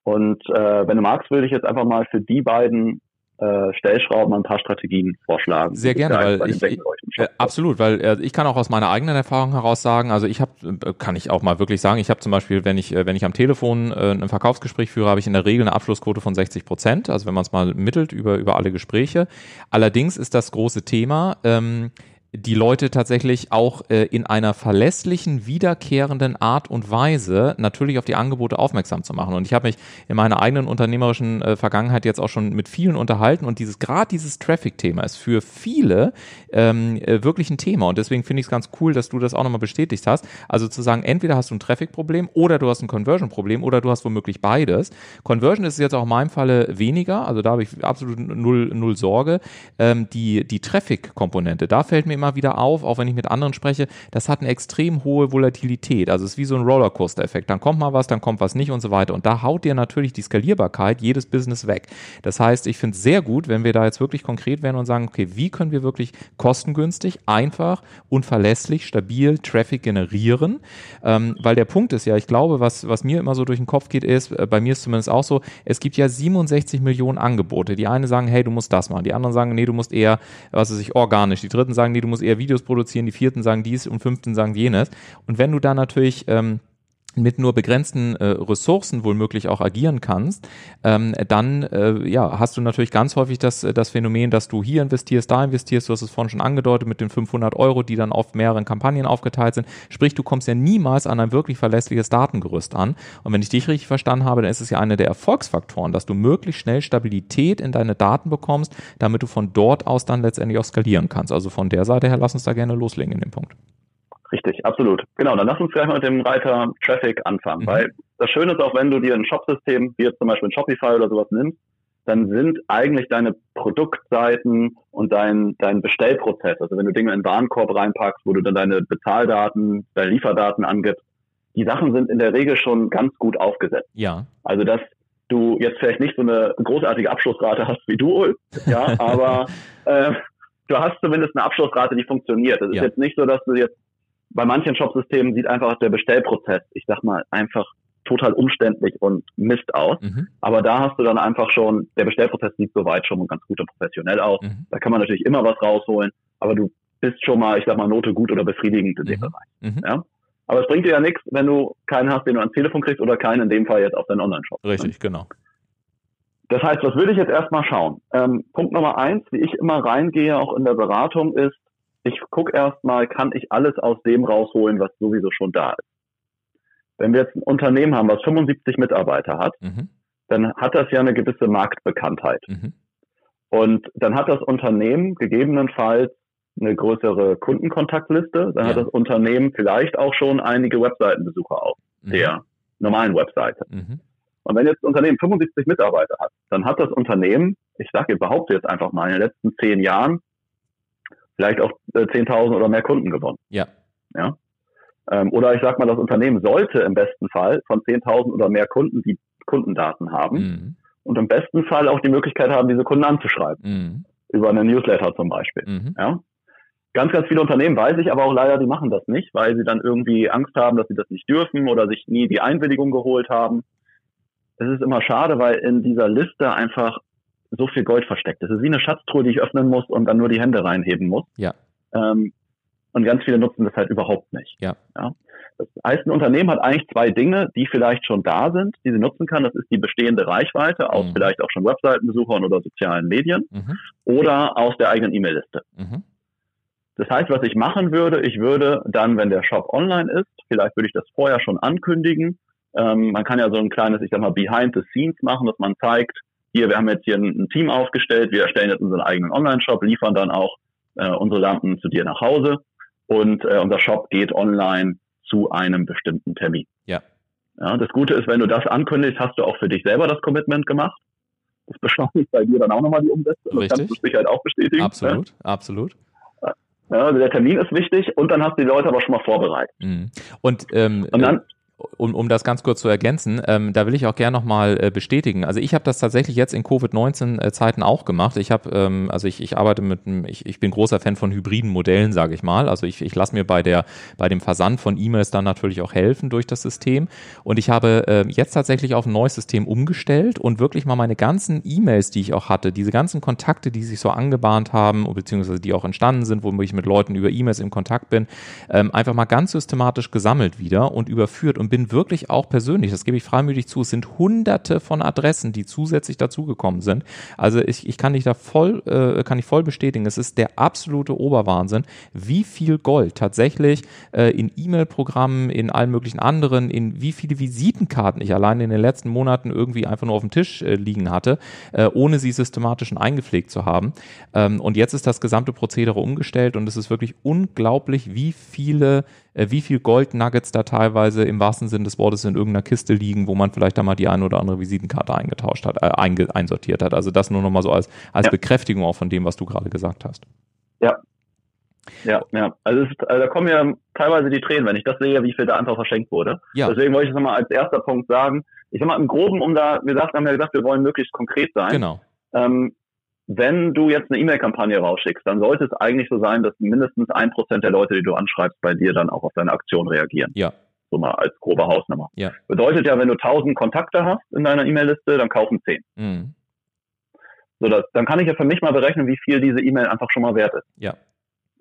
Und äh, wenn du magst, würde ich jetzt einfach mal für die beiden äh, Stellschrauben ein paar Strategien vorschlagen. Sehr gerne, weil ich, ich äh, absolut, weil äh, ich kann auch aus meiner eigenen Erfahrung heraus sagen, also ich habe, äh, kann ich auch mal wirklich sagen, ich habe zum Beispiel, wenn ich, äh, wenn ich am Telefon äh, ein Verkaufsgespräch führe, habe ich in der Regel eine Abschlussquote von 60 Prozent, also wenn man es mal mittelt über, über alle Gespräche. Allerdings ist das große Thema, ähm, die Leute tatsächlich auch äh, in einer verlässlichen, wiederkehrenden Art und Weise natürlich auf die Angebote aufmerksam zu machen. Und ich habe mich in meiner eigenen unternehmerischen äh, Vergangenheit jetzt auch schon mit vielen unterhalten und dieses gerade dieses Traffic-Thema ist für viele ähm, äh, wirklich ein Thema. Und deswegen finde ich es ganz cool, dass du das auch nochmal bestätigt hast. Also zu sagen, entweder hast du ein Traffic-Problem oder du hast ein Conversion-Problem oder du hast womöglich beides. Conversion ist jetzt auch in meinem Falle weniger, also da habe ich absolut null, null Sorge. Ähm, die die Traffic-Komponente, da fällt mir immer wieder auf, auch wenn ich mit anderen spreche, das hat eine extrem hohe Volatilität. Also es ist wie so ein Rollercoaster-Effekt. Dann kommt mal was, dann kommt was nicht und so weiter. Und da haut dir natürlich die Skalierbarkeit jedes Business weg. Das heißt, ich finde es sehr gut, wenn wir da jetzt wirklich konkret werden und sagen, okay, wie können wir wirklich kostengünstig, einfach und verlässlich, stabil Traffic generieren? Ähm, weil der Punkt ist ja, ich glaube, was, was mir immer so durch den Kopf geht, ist, äh, bei mir ist zumindest auch so, es gibt ja 67 Millionen Angebote. Die einen sagen, hey, du musst das machen. Die anderen sagen, nee, du musst eher, was weiß ich, organisch. Die dritten sagen, nee, du musst eher Videos produzieren. Die vierten sagen dies und fünften sagen jenes. Und wenn du da natürlich ähm, mit nur begrenzten äh, Ressourcen wohlmöglich auch agieren kannst, ähm, dann äh, ja, hast du natürlich ganz häufig das, äh, das Phänomen, dass du hier investierst, da investierst, du hast es vorhin schon angedeutet mit den 500 Euro, die dann auf mehreren Kampagnen aufgeteilt sind. Sprich, du kommst ja niemals an ein wirklich verlässliches Datengerüst an. Und wenn ich dich richtig verstanden habe, dann ist es ja einer der Erfolgsfaktoren, dass du möglichst schnell Stabilität in deine Daten bekommst, damit du von dort aus dann letztendlich auch skalieren kannst. Also von der Seite her, lass uns da gerne loslegen in dem Punkt. Richtig, absolut. Genau, dann lass uns gleich mal mit dem Reiter Traffic anfangen, mhm. weil das Schöne ist auch, wenn du dir ein Shopsystem, wie jetzt zum Beispiel ein Shopify oder sowas nimmst, dann sind eigentlich deine Produktseiten und dein, dein Bestellprozess, also wenn du Dinge in den Warenkorb reinpackst, wo du dann deine Bezahldaten, deine Lieferdaten angibst, die Sachen sind in der Regel schon ganz gut aufgesetzt. Ja. Also dass du jetzt vielleicht nicht so eine großartige Abschlussrate hast wie du, ja, aber äh, du hast zumindest eine Abschlussrate, die funktioniert. Das ist ja. jetzt nicht so, dass du jetzt bei manchen Shopsystemen sieht einfach der Bestellprozess, ich sag mal, einfach total umständlich und Mist aus. Mhm. Aber da hast du dann einfach schon, der Bestellprozess sieht soweit schon ganz gut und professionell aus. Mhm. Da kann man natürlich immer was rausholen, aber du bist schon mal, ich sag mal, Note gut oder befriedigend in dem mhm. Bereich. Mhm. Ja? Aber es bringt dir ja nichts, wenn du keinen hast, den du ans Telefon kriegst oder keinen in dem Fall jetzt auf deinen Online-Shop. Richtig, genau. Das heißt, was würde ich jetzt erstmal schauen? Ähm, Punkt Nummer eins, wie ich immer reingehe, auch in der Beratung, ist, ich gucke erstmal, kann ich alles aus dem rausholen, was sowieso schon da ist. Wenn wir jetzt ein Unternehmen haben, was 75 Mitarbeiter hat, mhm. dann hat das ja eine gewisse Marktbekanntheit. Mhm. Und dann hat das Unternehmen gegebenenfalls eine größere Kundenkontaktliste, dann ja. hat das Unternehmen vielleicht auch schon einige Webseitenbesucher auf mhm. der normalen Webseite. Mhm. Und wenn jetzt ein Unternehmen 75 Mitarbeiter hat, dann hat das Unternehmen, ich sage überhaupt jetzt einfach mal, in den letzten zehn Jahren vielleicht auch äh, 10.000 oder mehr Kunden gewonnen. Ja. Ja. Ähm, oder ich sag mal, das Unternehmen sollte im besten Fall von 10.000 oder mehr Kunden die Kundendaten haben mhm. und im besten Fall auch die Möglichkeit haben, diese Kunden anzuschreiben. Mhm. Über einen Newsletter zum Beispiel. Mhm. Ja. Ganz, ganz viele Unternehmen weiß ich aber auch leider, die machen das nicht, weil sie dann irgendwie Angst haben, dass sie das nicht dürfen oder sich nie die Einwilligung geholt haben. Es ist immer schade, weil in dieser Liste einfach so viel Gold versteckt. Das ist wie eine Schatztruhe, die ich öffnen muss und dann nur die Hände reinheben muss. Ja. Ähm, und ganz viele nutzen das halt überhaupt nicht. Ja. ja. Das heißt, ein Unternehmen hat eigentlich zwei Dinge, die vielleicht schon da sind, die sie nutzen kann. Das ist die bestehende Reichweite aus mhm. vielleicht auch schon Webseitenbesuchern oder sozialen Medien mhm. oder aus der eigenen E-Mail-Liste. Mhm. Das heißt, was ich machen würde, ich würde dann, wenn der Shop online ist, vielleicht würde ich das vorher schon ankündigen. Ähm, man kann ja so ein kleines, ich sag mal, Behind the Scenes machen, dass man zeigt, hier, wir haben jetzt hier ein, ein Team aufgestellt, wir erstellen jetzt unseren eigenen Online-Shop, liefern dann auch äh, unsere Lampen zu dir nach Hause und äh, unser Shop geht online zu einem bestimmten Termin. Ja. ja. Das Gute ist, wenn du das ankündigst, hast du auch für dich selber das Commitment gemacht. Das beschleunigt bei dir dann auch nochmal die Umsetzung. Richtig. Das kannst du Sicherheit auch bestätigen. Absolut, ja. absolut. Ja, also der Termin ist wichtig und dann hast du die Leute aber schon mal vorbereitet. Mhm. Und, ähm, und dann, um, um das ganz kurz zu ergänzen, ähm, da will ich auch gerne nochmal äh, bestätigen. Also ich habe das tatsächlich jetzt in Covid-19-Zeiten äh, auch gemacht. Ich habe, ähm, also ich, ich arbeite mit, ich, ich bin großer Fan von hybriden Modellen, sage ich mal. Also ich, ich lasse mir bei der, bei dem Versand von E-Mails dann natürlich auch helfen durch das System. Und ich habe äh, jetzt tatsächlich auf ein neues System umgestellt und wirklich mal meine ganzen E-Mails, die ich auch hatte, diese ganzen Kontakte, die sich so angebahnt haben, beziehungsweise die auch entstanden sind, wo ich mit Leuten über E-Mails in Kontakt bin, ähm, einfach mal ganz systematisch gesammelt wieder und überführt und bin wirklich auch persönlich, das gebe ich freimütig zu, es sind hunderte von Adressen, die zusätzlich dazugekommen sind. Also ich, ich kann dich da voll, äh, kann ich voll bestätigen, es ist der absolute Oberwahnsinn, wie viel Gold tatsächlich äh, in E-Mail-Programmen, in allen möglichen anderen, in wie viele Visitenkarten ich allein in den letzten Monaten irgendwie einfach nur auf dem Tisch äh, liegen hatte, äh, ohne sie systematisch eingepflegt zu haben. Ähm, und jetzt ist das gesamte Prozedere umgestellt und es ist wirklich unglaublich, wie viele äh, wie viel Gold-Nuggets da teilweise im wahrsten Sinne des Wortes in irgendeiner Kiste liegen, wo man vielleicht da mal die eine oder andere Visitenkarte eingetauscht hat, äh, einge, einsortiert hat. Also das nur nochmal so als, als ja. Bekräftigung auch von dem, was du gerade gesagt hast. Ja. Ja, ja. Also, ist, also, da kommen ja teilweise die Tränen, wenn ich das sehe, wie viel da einfach verschenkt wurde. Ja. Deswegen wollte ich das nochmal als erster Punkt sagen. Ich sag mal, im Groben, um da, wir haben ja gesagt, wir wollen möglichst konkret sein. Genau. Ähm, wenn du jetzt eine E-Mail-Kampagne rausschickst, dann sollte es eigentlich so sein, dass mindestens ein Prozent der Leute, die du anschreibst, bei dir dann auch auf deine Aktion reagieren. Ja. So mal als grobe Hausnummer. Ja. Bedeutet ja, wenn du 1000 Kontakte hast in deiner E-Mail-Liste, dann kaufen 10. Mhm. So, das, dann kann ich ja für mich mal berechnen, wie viel diese E-Mail einfach schon mal wert ist. Ja.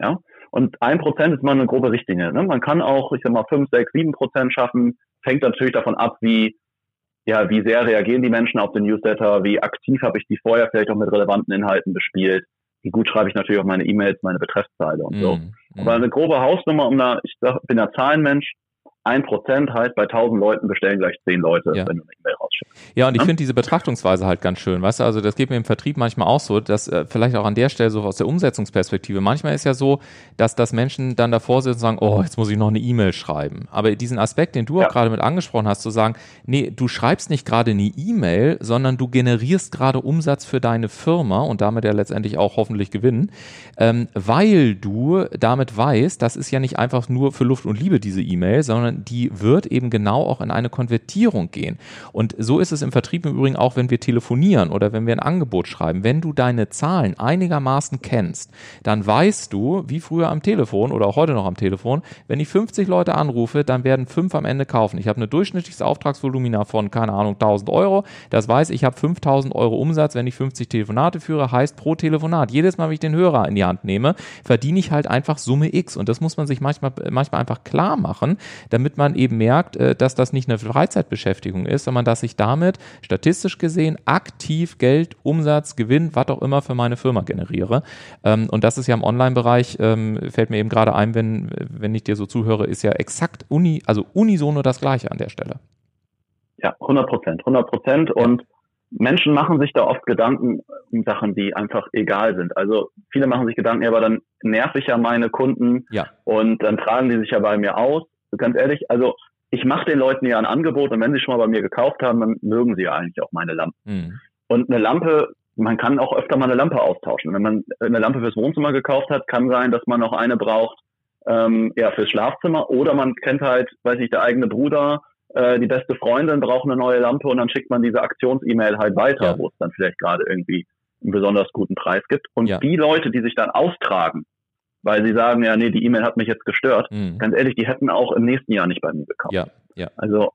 Ja. Und ein Prozent ist mal eine grobe Richtlinie. Ne? Man kann auch, ich sag mal, fünf, sechs, sieben Prozent schaffen. Fängt natürlich davon ab, wie ja, wie sehr reagieren die Menschen auf den Newsletter, wie aktiv habe ich die vorher vielleicht auch mit relevanten Inhalten bespielt, wie gut schreibe ich natürlich auch meine E-Mails, meine Betreffzeile und so. Mm, mm. Aber eine grobe Hausnummer, um da, ich sag, bin ja Zahlenmensch, ein Prozent heißt, bei tausend Leuten bestellen gleich zehn Leute, ja. wenn du eine E-Mail rausschickst. Ja, und ich ja? finde diese Betrachtungsweise halt ganz schön. Weißt du, also das geht mir im Vertrieb manchmal auch so, dass äh, vielleicht auch an der Stelle so aus der Umsetzungsperspektive. Manchmal ist ja so, dass das Menschen dann davor sitzen und sagen, oh, jetzt muss ich noch eine E-Mail schreiben. Aber diesen Aspekt, den du ja. auch gerade mit angesprochen hast, zu sagen, nee, du schreibst nicht gerade eine E-Mail, sondern du generierst gerade Umsatz für deine Firma und damit ja letztendlich auch hoffentlich gewinnen, ähm, weil du damit weißt, das ist ja nicht einfach nur für Luft und Liebe diese E-Mail, sondern sondern die wird eben genau auch in eine Konvertierung gehen. Und so ist es im Vertrieb im Übrigen auch, wenn wir telefonieren oder wenn wir ein Angebot schreiben. Wenn du deine Zahlen einigermaßen kennst, dann weißt du, wie früher am Telefon oder auch heute noch am Telefon, wenn ich 50 Leute anrufe, dann werden fünf am Ende kaufen. Ich habe eine durchschnittliches Auftragsvolumina von, keine Ahnung, 1000 Euro. Das weiß ich, habe 5000 Euro Umsatz, wenn ich 50 Telefonate führe, heißt pro Telefonat. Jedes Mal, wenn ich den Hörer in die Hand nehme, verdiene ich halt einfach Summe X. Und das muss man sich manchmal, manchmal einfach klar machen, damit damit man eben merkt, äh, dass das nicht eine Freizeitbeschäftigung ist, sondern dass ich damit statistisch gesehen aktiv Geld, Umsatz, Gewinn, was auch immer für meine Firma generiere. Ähm, und das ist ja im Online-Bereich, ähm, fällt mir eben gerade ein, wenn, wenn ich dir so zuhöre, ist ja exakt uni, also unisono das Gleiche an der Stelle. Ja, 100 Prozent, 100 Prozent. Und Menschen machen sich da oft Gedanken um Sachen, die einfach egal sind. Also viele machen sich Gedanken, ja, aber dann nerv ich ja meine Kunden ja. und dann tragen die sich ja bei mir aus ganz ehrlich, also ich mache den Leuten ja ein Angebot und wenn sie schon mal bei mir gekauft haben, dann mögen sie ja eigentlich auch meine Lampen. Mhm. Und eine Lampe, man kann auch öfter mal eine Lampe austauschen. Wenn man eine Lampe fürs Wohnzimmer gekauft hat, kann sein, dass man noch eine braucht ähm, ja, fürs Schlafzimmer oder man kennt halt, weiß ich, der eigene Bruder, äh, die beste Freundin braucht eine neue Lampe und dann schickt man diese Aktions-E-Mail halt weiter, ja. wo es dann vielleicht gerade irgendwie einen besonders guten Preis gibt. Und ja. die Leute, die sich dann austragen, weil sie sagen, ja, nee, die E-Mail hat mich jetzt gestört. Mhm. Ganz ehrlich, die hätten auch im nächsten Jahr nicht bei mir gekauft. Ja, ja. Also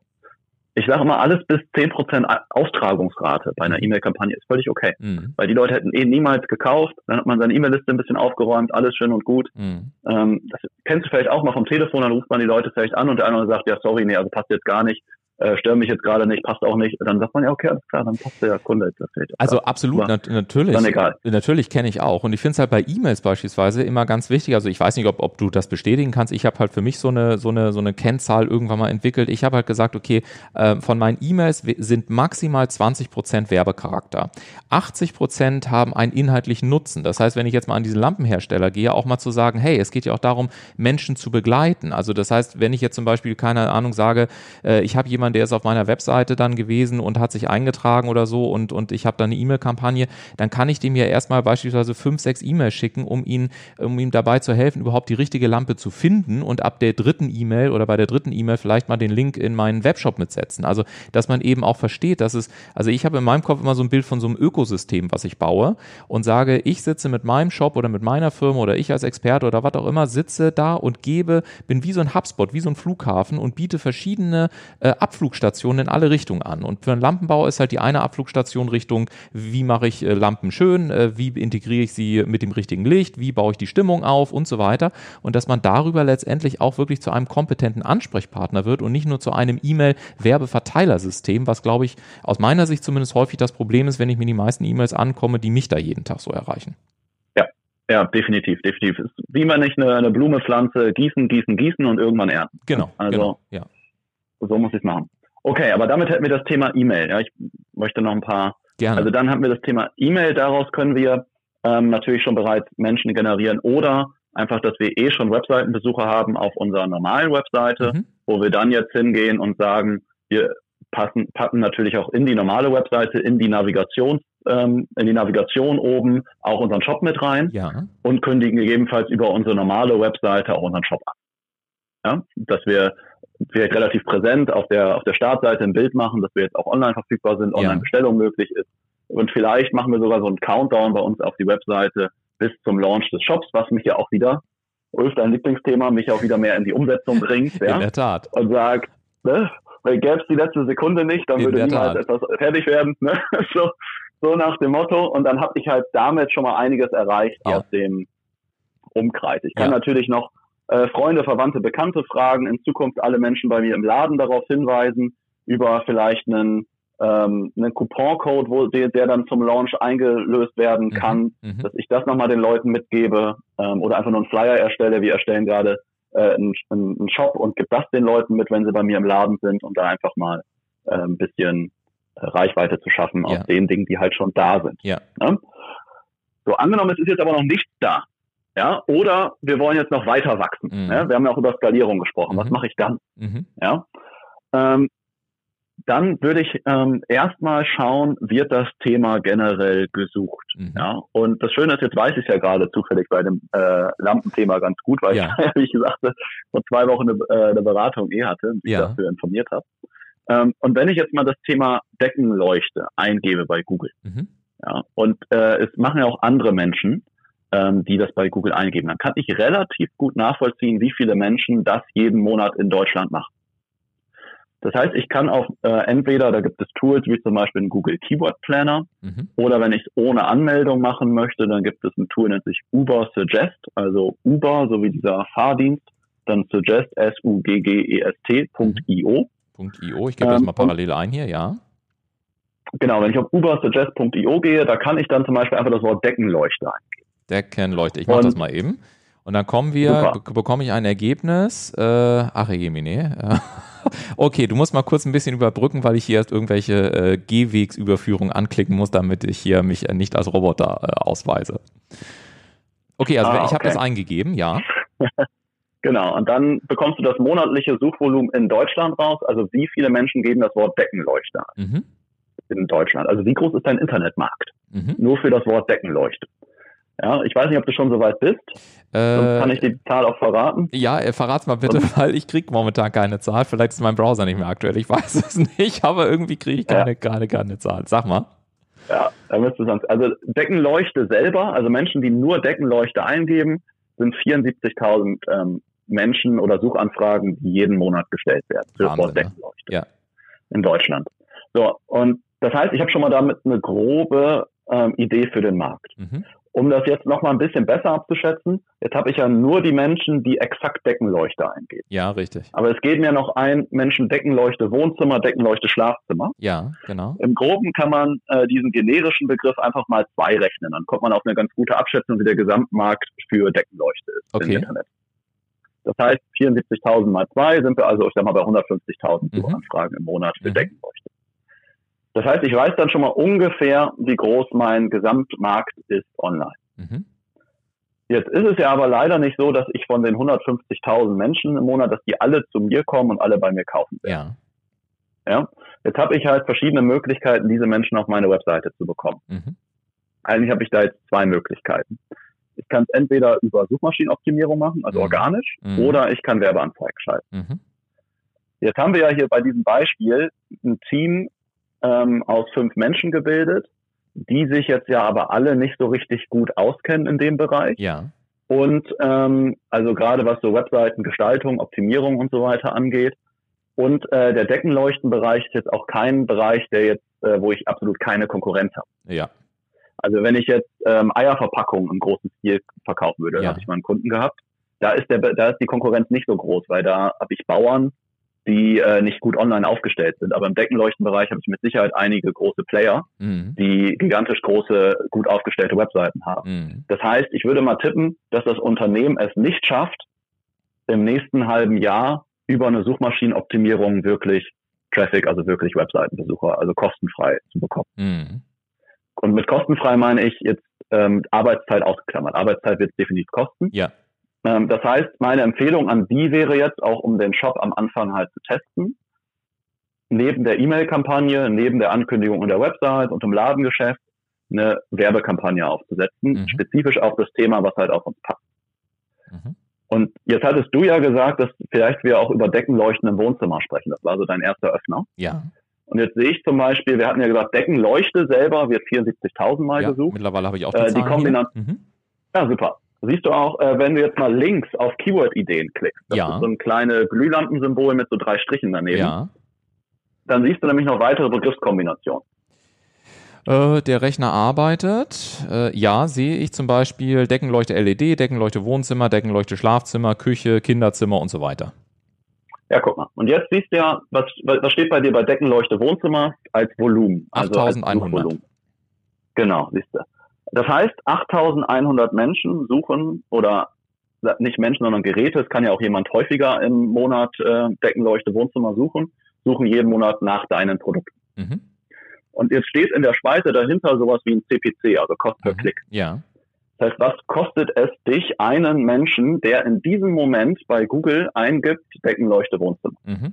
ich sage immer, alles bis zehn Prozent Austragungsrate bei einer. E-Mail-Kampagne ist völlig okay. Mhm. Weil die Leute hätten eh niemals gekauft, dann hat man seine E-Mail-Liste ein bisschen aufgeräumt, alles schön und gut. Mhm. Ähm, das kennst du vielleicht auch mal vom Telefon, dann ruft man die Leute vielleicht an und der andere sagt, ja, sorry, nee, also passt jetzt gar nicht äh, stören mich jetzt gerade nicht, passt auch nicht, dann sagt man ja, okay, alles klar, dann passt der Kunde jetzt natürlich. Also absolut, nat natürlich. Dann egal. Natürlich kenne ich auch. Und ich finde es halt bei E-Mails beispielsweise immer ganz wichtig. Also ich weiß nicht, ob, ob du das bestätigen kannst. Ich habe halt für mich so eine, so eine, so eine Kennzahl irgendwann mal entwickelt. Ich habe halt gesagt, okay, äh, von meinen E-Mails sind maximal 20 Prozent Werbecharakter. 80 Prozent haben einen inhaltlichen Nutzen. Das heißt, wenn ich jetzt mal an diesen Lampenhersteller gehe, auch mal zu sagen, hey, es geht ja auch darum, Menschen zu begleiten. Also das heißt, wenn ich jetzt zum Beispiel, keine Ahnung, sage, äh, ich habe jemanden, jemand, der ist auf meiner Webseite dann gewesen und hat sich eingetragen oder so und, und ich habe da eine E-Mail-Kampagne, dann kann ich dem ja erstmal beispielsweise fünf, sechs E-Mails schicken, um ihn, um ihm dabei zu helfen, überhaupt die richtige Lampe zu finden und ab der dritten E-Mail oder bei der dritten E-Mail vielleicht mal den Link in meinen Webshop mitsetzen. Also, dass man eben auch versteht, dass es, also ich habe in meinem Kopf immer so ein Bild von so einem Ökosystem, was ich baue und sage, ich sitze mit meinem Shop oder mit meiner Firma oder ich als Experte oder was auch immer, sitze da und gebe, bin wie so ein Hubspot, wie so ein Flughafen und biete verschiedene äh, Ab Abflugstationen in alle Richtungen an. Und für einen Lampenbau ist halt die eine Abflugstation Richtung, wie mache ich äh, Lampen schön, äh, wie integriere ich sie mit dem richtigen Licht, wie baue ich die Stimmung auf und so weiter. Und dass man darüber letztendlich auch wirklich zu einem kompetenten Ansprechpartner wird und nicht nur zu einem E-Mail-Werbeverteilersystem, was glaube ich aus meiner Sicht zumindest häufig das Problem ist, wenn ich mir die meisten E-Mails ankomme, die mich da jeden Tag so erreichen. Ja, definitiv, definitiv. Wie man nicht eine, eine Blume pflanze, gießen, gießen, gießen und irgendwann ernten. Genau. Also genau, ja. So muss ich es machen. Okay, aber damit hätten wir das Thema E-Mail. Ja, ich möchte noch ein paar. Gerne. Also dann haben wir das Thema E-Mail. Daraus können wir ähm, natürlich schon bereits Menschen generieren oder einfach, dass wir eh schon Webseitenbesucher haben auf unserer normalen Webseite, Mhm. wo wir dann jetzt hingehen und sagen, wir passen, packen natürlich auch in die normale Webseite, in die Navigation, ähm, in die Navigation oben auch unseren Shop mit rein ja. und kündigen gegebenenfalls über unsere normale Webseite auch unseren Shop an. Ja, dass wir vielleicht relativ präsent auf der, auf der Startseite ein Bild machen, dass wir jetzt auch online verfügbar sind, Ja. Online-Bestellung möglich ist. Und vielleicht machen wir sogar so einen Countdown bei uns auf die Webseite bis zum Launch des Shops, was mich ja auch wieder, Ulf, dein Lieblingsthema, mich auch wieder mehr in die Umsetzung bringt, In ja, der Tat. und sagt, ne, weil gäbe es die letzte Sekunde nicht, dann In würde niemals Tat. etwas fertig werden, ne? so, so nach dem Motto. Und dann habe ich halt damit schon mal einiges erreicht Ja. aus dem Umkreis. Ich kann Ja. natürlich noch äh, Freunde, Verwandte, Bekannte fragen, in Zukunft alle Menschen bei mir im Laden darauf hinweisen, über vielleicht einen, ähm, einen Couponcode, wo der, der dann zum Launch eingelöst werden kann, Mhm. dass ich das nochmal den Leuten mitgebe ähm, oder einfach nur einen Flyer erstelle. Wir erstellen gerade äh, einen, einen Shop und gebe das den Leuten mit, wenn sie bei mir im Laden sind, um da einfach mal äh, ein bisschen äh, Reichweite zu schaffen Ja. aus den Dingen, die halt schon da sind. Ja. Ne? So, angenommen, es ist jetzt aber noch nichts da. Ja, oder wir wollen jetzt noch weiter wachsen. Mhm. Ja, wir haben ja auch über Skalierung gesprochen. Was Mhm. mache ich dann? Mhm. Ja, ähm, dann würde ich ähm, erstmal schauen, wird das Thema generell gesucht. Mhm. Ja, und das Schöne ist, jetzt weiß ich ja gerade zufällig bei dem äh, Lampenthema ganz gut, weil Ja. ich, wie ich sagte, vor zwei Wochen eine, äh, eine Beratung eh hatte, die Ja. ich dafür informiert habe. Ähm, und wenn ich jetzt mal das Thema Deckenleuchte eingebe bei Google, Mhm. ja, und äh, es machen ja auch andere Menschen, ähm, die das bei Google eingeben, dann kann ich relativ gut nachvollziehen, wie viele Menschen das jeden Monat in Deutschland machen. Das heißt, ich kann auch äh, entweder, da gibt es Tools wie zum Beispiel einen Google Keyword Planner, Mhm. oder wenn ich es ohne Anmeldung machen möchte, dann gibt es ein Tool, nennt sich Uber Suggest, also Uber, so wie dieser Fahrdienst, dann Suggest, S-U-G-G-E-S-T.io. Punkt .io. Ich gebe das Ähm, mal parallel ein hier, ja. Genau, wenn ich auf ubersuggest.io gehe, da kann ich dann zum Beispiel einfach das Wort Deckenleuchte eingeben. Deckenleuchte. Ich mache das mal eben. Und dann kommen wir, be bekomme ich ein Ergebnis. Äh, ach, Jemine. Okay, du musst mal kurz ein bisschen überbrücken, weil ich hier erst irgendwelche äh, Gehwegsüberführungen anklicken muss, damit ich hier mich äh, nicht als Roboter äh, ausweise. Okay, also Ah, ich habe okay. das eingegeben, ja. Genau, und dann bekommst du das monatliche Suchvolumen in Deutschland raus. Also wie viele Menschen geben das Wort Deckenleuchte Mhm. in Deutschland? Also wie groß ist dein Internetmarkt? Mhm. Nur für das Wort Deckenleuchte. Ja, ich weiß nicht, ob du schon soweit bist. Sonst kann ich Äh, die Zahl auch verraten. ja, äh, verrat's mal bitte, weil ich kriege momentan keine Zahl. Vielleicht ist mein Browser nicht mehr aktuell. Ich weiß es nicht, aber irgendwie kriege ich Ja. keine, gerade keine Zahl. Sag mal. Ja, da müsste es sonst. Also Deckenleuchte selber, also Menschen, die nur Deckenleuchte eingeben, sind 74.000 ähm, Menschen oder Suchanfragen, die jeden Monat gestellt werden für Wahnsinn, ne? Deckenleuchte Ja. in Deutschland. So, und das heißt, ich habe schon mal damit eine grobe ähm, Idee für den Markt. Mhm. Um das jetzt noch mal ein bisschen besser abzuschätzen, jetzt habe ich ja nur die Menschen, die exakt Deckenleuchte eingeben. Ja, richtig. Aber es geht mir noch ein Menschen Deckenleuchte Wohnzimmer, Deckenleuchte Schlafzimmer. Ja, genau. Im Groben kann man äh, diesen generischen Begriff einfach mal zwei rechnen. Dann kommt man auf eine ganz gute Abschätzung, wie der Gesamtmarkt für Deckenleuchte ist Okay. im Internet. Das heißt, 74.000 mal zwei sind wir also, ich sag mal, bei 150.000 Mhm. Suchanfragen im Monat für Mhm. Deckenleuchte. Das heißt, ich weiß dann schon mal ungefähr, wie groß mein Gesamtmarkt ist online. Mhm. Jetzt ist es ja aber leider nicht so, dass ich von den 150.000 Menschen im Monat, dass die alle zu mir kommen und alle bei mir kaufen werden. Ja. Ja? Jetzt habe ich halt verschiedene Möglichkeiten, diese Menschen auf meine Webseite zu bekommen. Mhm. Eigentlich habe ich da jetzt zwei Möglichkeiten. Ich kann es entweder über Suchmaschinenoptimierung machen, also Mhm. organisch, Mhm. oder ich kann Werbeanzeigen schalten. Mhm. Jetzt haben wir ja hier bei diesem Beispiel ein Team ähm, aus fünf Menschen gebildet, die sich jetzt ja aber alle nicht so richtig gut auskennen in dem Bereich. Ja. Und ähm, also gerade was so Webseitengestaltung, Optimierung und so weiter angeht. Und äh, der Deckenleuchtenbereich ist jetzt auch kein Bereich, der jetzt, äh, wo ich absolut keine Konkurrenz habe. Ja. Also wenn ich jetzt ähm, Eierverpackungen im großen Stil verkaufen würde, Ja. hatte ich mal einen Kunden gehabt, da ist der, da ist die Konkurrenz nicht so groß, weil da habe ich Bauern, die äh, nicht gut online aufgestellt sind. Aber im Deckenleuchtenbereich habe ich mit Sicherheit einige große Player, Mhm. die gigantisch große, gut aufgestellte Webseiten haben. Mhm. Das heißt, ich würde mal tippen, dass das Unternehmen es nicht schafft, im nächsten halben Jahr über eine Suchmaschinenoptimierung wirklich Traffic, also wirklich Webseitenbesucher, also kostenfrei zu bekommen. Mhm. Und mit kostenfrei meine ich jetzt ähm, Arbeitszeit ausgeklammert. Arbeitszeit wird es definitiv kosten. Ja. Ähm, das heißt, meine Empfehlung an die wäre jetzt auch, um den Shop am Anfang halt zu testen, neben der E-Mail-Kampagne, neben der Ankündigung in der Website und im Ladengeschäft eine Werbekampagne aufzusetzen, Mhm. spezifisch auf das Thema, was halt auf uns passt. Mhm. Und jetzt hattest du ja gesagt, dass vielleicht wir auch über Deckenleuchten im Wohnzimmer sprechen. Das war so dein erster Öffner. Ja. Und jetzt sehe ich zum Beispiel, wir hatten ja gesagt, Deckenleuchte selber wird 74.000 Mal ja. gesucht. Mittlerweile habe ich auch die, Äh, die Zahlen Kombinat- hier. Mhm. Ja, super. Siehst du auch, äh, wenn du jetzt mal links auf Keyword-Ideen klickst, das Ja. ist so ein kleines Glühlampensymbol mit so drei Strichen daneben, Ja. dann siehst du nämlich noch weitere Begriffskombinationen. Äh, der Rechner arbeitet. Äh, ja, sehe ich zum Beispiel Deckenleuchte LED, Deckenleuchte Wohnzimmer, Deckenleuchte Schlafzimmer, Küche, Kinderzimmer und so weiter. Ja, guck mal. Und jetzt siehst du ja, was, was steht bei dir bei Deckenleuchte Wohnzimmer als Volumen? als 8100. Suchvolumen. Genau, siehst du. Das heißt, 8100 Menschen suchen oder nicht Menschen, sondern Geräte, es kann ja auch jemand häufiger im Monat äh, Deckenleuchte Wohnzimmer suchen, suchen jeden Monat nach deinen Produkten. Mhm. Und jetzt steht in der Spalte dahinter sowas wie ein CPC, also Cost per Mhm. Klick. Ja. Das heißt, was kostet es dich, einen Menschen, der in diesem Moment bei Google eingibt, Deckenleuchte Wohnzimmer, Mhm.